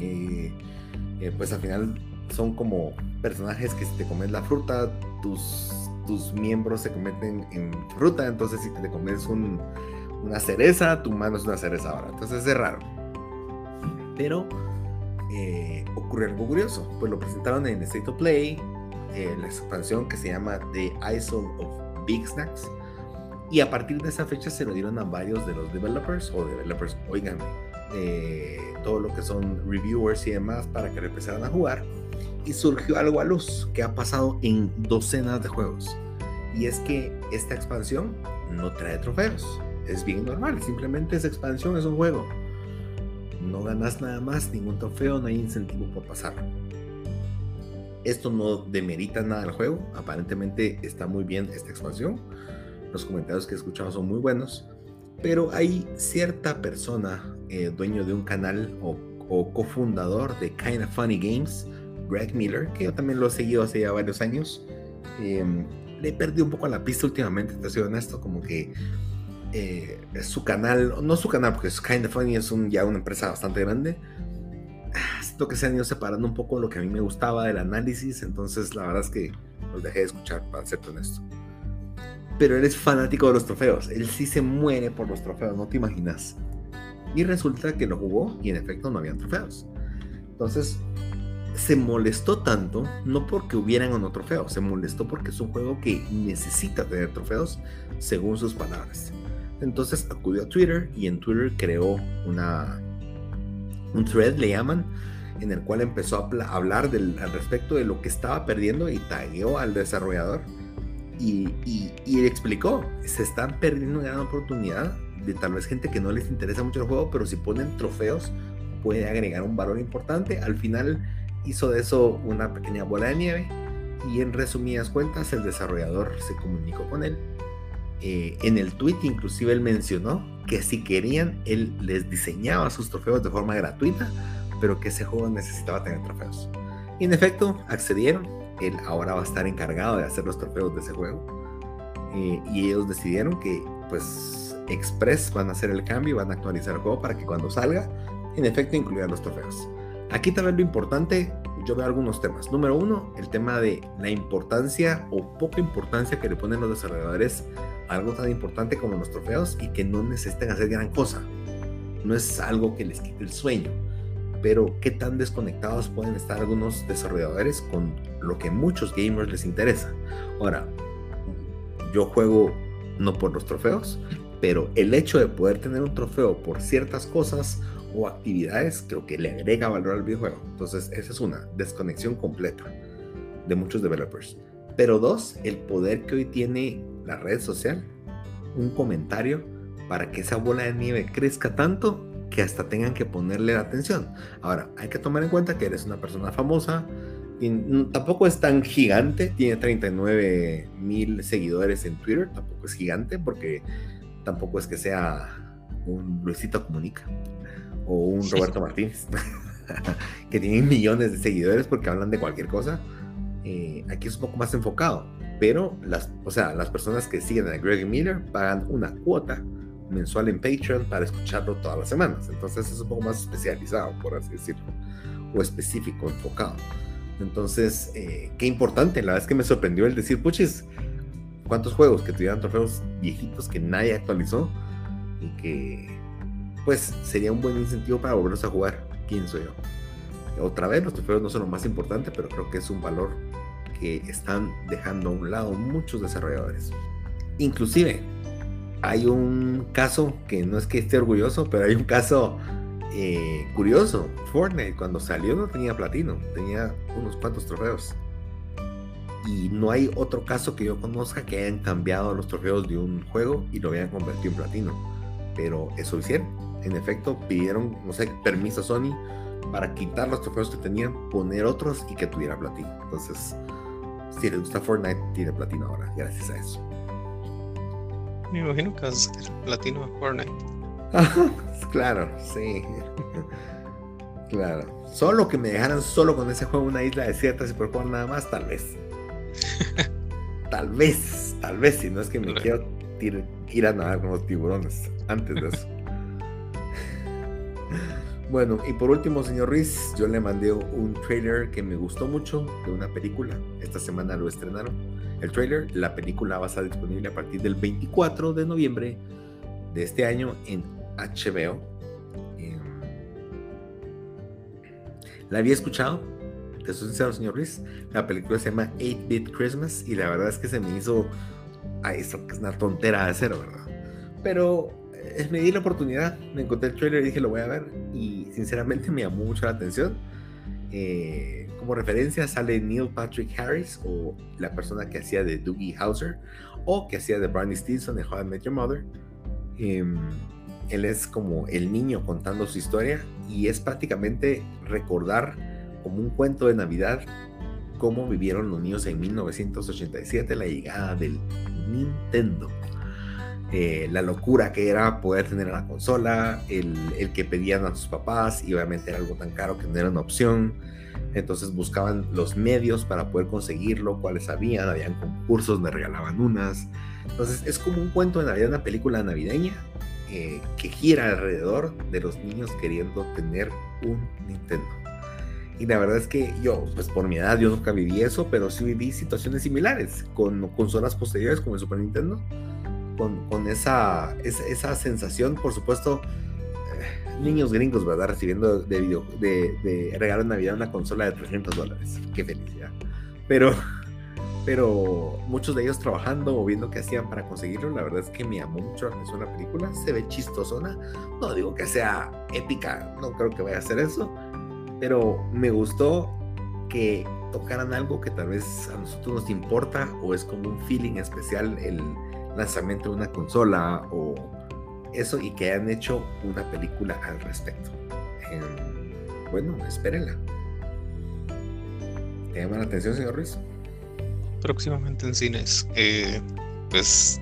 Eh, eh, pues al final son como personajes que si te comes la fruta, tus, tus miembros se convierten en fruta. Entonces si te comes un, una cereza, tu mano es una cereza ahora. Entonces es raro. Pero eh, ocurrió algo curioso. Pues lo presentaron en State of Play, eh, la expansión que se llama The Isle of Big Snacks. Y a partir de esa fecha se lo dieron a varios de los developers o developers, oigan, eh, todo lo que son reviewers y demás para que lo empezaran a jugar. Y surgió algo a luz que ha pasado en docenas de juegos. Y es que esta expansión no trae trofeos es bien normal, simplemente esa expansión, es un juego. No ganas nada más, ningún trofeo, no hay incentivo por pasarlo. Esto no demerita nada al juego, aparentemente está muy bien esta expansión. Los comentarios que he escuchado son muy buenos, pero hay cierta persona, eh, dueño de un canal o, cofundador de Kinda Funny Games, Greg Miller, que yo también lo he seguido hace ya varios años. Em, le perdido un poco la pista últimamente, te soy honesto, como que eh, su canal, no su canal, porque es Kind of Funny es un, ya una empresa bastante grande. Ah, siento que se han ido separando un poco lo que a mí me gustaba del análisis, entonces la verdad es que los dejé de escuchar, para ser honesto. Pero él es fanático de los trofeos, él sí se muere por los trofeos, no te imaginas. Y resulta que lo jugó y en efecto no habían trofeos. Entonces se molestó tanto, no porque hubieran o no trofeos, se molestó porque es un juego que necesita tener trofeos, según sus palabras. Entonces acudió a Twitter y en Twitter creó una, un thread, le llaman, en el cual empezó a hablar del, al respecto de lo que estaba perdiendo y tagueó al desarrollador y, y, y, explicó, se están perdiendo una gran oportunidad de tal vez gente que no les interesa mucho el juego, pero si ponen trofeos puede agregar un valor importante. Al final hizo de eso una pequeña bola de nieve y en resumidas cuentas el desarrollador se comunicó con él. Eh, en el tweet inclusive él mencionó que si querían él les diseñaba sus trofeos de forma gratuita, pero que ese juego necesitaba tener trofeos. Y en efecto accedieron, él ahora va a estar encargado de hacer los trofeos de ese juego. Eh, y ellos decidieron que pues Express van a hacer el cambio y van a actualizar el juego para que cuando salga, en efecto incluya los trofeos. Aquí también lo importante, yo veo algunos temas. Número uno, el tema de la importancia o poca importancia que le ponen los desarrolladores a algo tan importante como los trofeos y que no necesiten hacer gran cosa. No es algo que les quite el sueño, pero qué tan desconectados pueden estar algunos desarrolladores con lo que muchos gamers les interesa. Ahora, yo juego no por los trofeos, pero el hecho de poder tener un trofeo por ciertas cosas o actividades, creo que le agrega valor al videojuego. Entonces, esa es una desconexión completa de muchos developers. Pero dos, el poder que hoy tiene la red social, un comentario para que esa bola de nieve crezca tanto que hasta tengan que ponerle atención. Ahora, hay que tomar en cuenta que eres una persona famosa, y tampoco es tan gigante, tiene 39 mil seguidores en Twitter, tampoco es gigante porque tampoco es que sea un Luisito Comunica o un Roberto Martínez, que tienen millones de seguidores porque hablan de cualquier cosa. Eh, aquí es un poco más enfocado, pero las, o sea, las personas que siguen a Greg Miller pagan una cuota mensual en Patreon para escucharlo todas las semanas. Entonces es un poco más especializado, por así decirlo, o específico, enfocado. Entonces, eh, qué importante, la verdad es que me sorprendió el decir, puches, cuántos juegos que tuvieran trofeos viejitos que nadie actualizó y que pues sería un buen incentivo para volverlos a jugar, pienso yo. Otra vez, los trofeos no son lo más importante, pero creo que es un valor que están dejando a un lado muchos desarrolladores. Inclusive, hay un caso que no es que esté orgulloso, pero hay un caso eh, curioso. Fortnite cuando salió no tenía platino, tenía unos cuantos trofeos. Y no hay otro caso que yo conozca que hayan cambiado los trofeos de un juego y lo hayan convertido en platino. Pero eso hicieron en efecto pidieron, no sé, permiso a Sony para quitar los trofeos que tenían, poner otros y que tuviera platino. Entonces, si les gusta Fortnite, tiene platino ahora, gracias a eso. Me imagino que vas a ser platino de Fortnite. claro, sí. claro. Solo que me dejaran solo con ese juego en una isla desierta si por jugar nada más, tal vez. tal vez, tal vez, si no es que me quiero ir a nadar con los tiburones antes de eso. Bueno, y por último, señor Ruiz, yo le mandé un trailer que me gustó mucho de una película. Esta semana lo estrenaron. El trailer, la película va a estar disponible a partir del 24 de noviembre de este año en HBO. Em, la había escuchado, te soy señor Ruiz. La película se llama 8-Bit Christmas y la verdad es que se me hizo. Ay, es una tontera de cero, ¿verdad? Pero me di la oportunidad, me encontré el trailer y dije lo voy a ver y sinceramente me llamó mucho la atención. Eh, como referencia sale Neil Patrick Harris o la persona que hacía de Doogie Howser o que hacía de Barney Stinson de How I Met Your Mother. Em, él es como el niño contando su historia y es prácticamente recordar como un cuento de Navidad cómo vivieron los niños en 1987 la llegada del Nintendo. Eh, la locura que era poder tener una consola, el, que pedían a sus papás y obviamente era algo tan caro que no era una opción. Entonces buscaban los medios para poder conseguirlo, cuáles habían, habían concursos, me regalaban unas. Entonces es como un cuento de Navidad, una película navideña eh, que gira alrededor de los niños queriendo tener un Nintendo. Y la verdad es que yo, pues por mi edad, yo nunca viví eso, pero sí viví situaciones similares con consolas posteriores como el Super Nintendo con, esa, esa, sensación, por supuesto, eh, niños gringos, ¿verdad? Recibiendo de, video, de, de regalo de Navidad una consola de 300 dólares. Qué felicidad. Pero, pero muchos de ellos trabajando o viendo qué hacían para conseguirlo, la verdad es que me llamó mucho la atención la película, se ve chistosona, no digo que sea épica, no creo que vaya a ser eso, pero me gustó que tocaran algo que tal vez a nosotros nos importa o es como un feeling especial el lanzamiento de una consola o eso y que hayan hecho una película al respecto. Bueno, espérenla. ¿Te llama la atención, señor Ruiz? Próximamente en cines. Eh, pues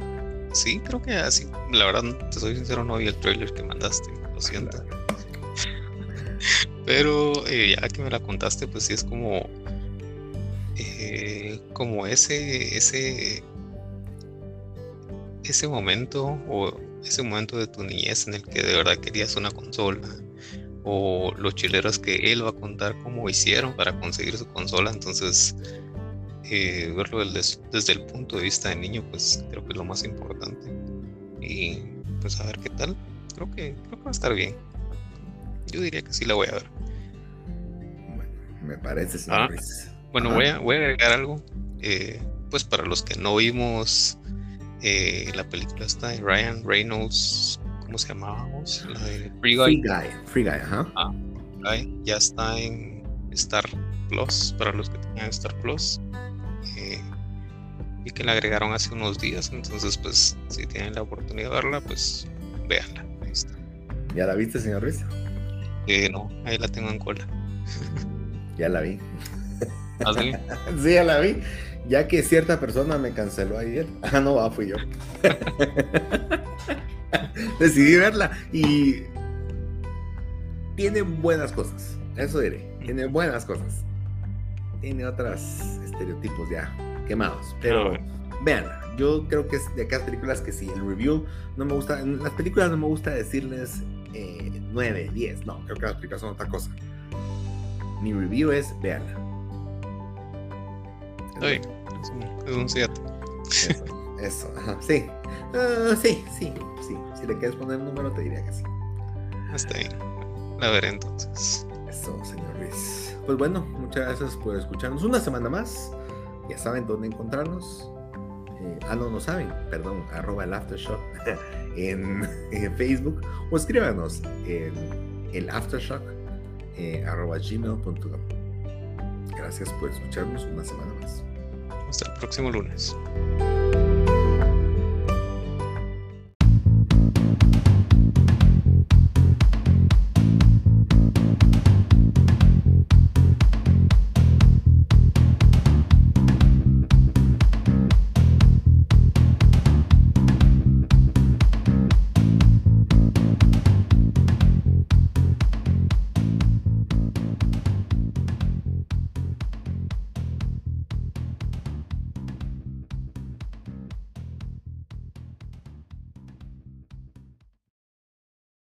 sí, creo que así. La verdad, te soy sincero, no vi el trailer que mandaste. Lo siento. Pero eh, ya que me la contaste, pues sí es como. Eh, como ese. ese. Ese momento. O ese momento de tu niñez en el que de verdad querías una consola o los chileros que él va a contar cómo hicieron para conseguir su consola. Entonces, eh, verlo desde, el punto de vista de niño, pues creo que es lo más importante. Y pues a ver qué tal. Creo que, creo que va a estar bien. Yo diría que sí la voy a ver. Bueno, me parece, ah, Bueno, voy a, voy a agregar algo. Eh, pues para los que no vimos eh, la película está de Ryan Reynolds ¿cómo se llamábamos? La de Free Guy. Free Guy, ajá. Ah, ya está en Star Plus, para los que tengan Star Plus. Eh, y que la agregaron hace unos días, entonces pues si tienen la oportunidad de verla, pues véanla. Ahí está. ¿Ya la viste, señor Ruiz? Eh, no, ahí la tengo en cola. ya la vi. ¿Ah, sí? sí, ya la vi. Ya que cierta persona me canceló ayer. Ah, no, fui yo. decidí verla y tiene buenas cosas, eso diré, tiene buenas cosas. Tiene otros estereotipos ya quemados, pero veanla. Yo creo que es de aquellas películas que sí, el review no me gusta, en las películas no me gusta decirles 9, eh, 10, no, creo que las películas son otra cosa. Mi review es veanla. Es un 7. Eso, sí. Ah, sí, sí, sí. Si le quieres poner un número, te diría que sí. Hasta ahí. La veré entonces. Eso, señor Luis. Pues bueno, muchas gracias por escucharnos una semana más. Ya saben dónde encontrarnos. Eh, ah, no, no saben, perdón, arroba el Aftershock en, Facebook o escríbanos en el Aftershock eh, arroba gmail.com. Gracias por escucharnos una semana más. Hasta el próximo lunes.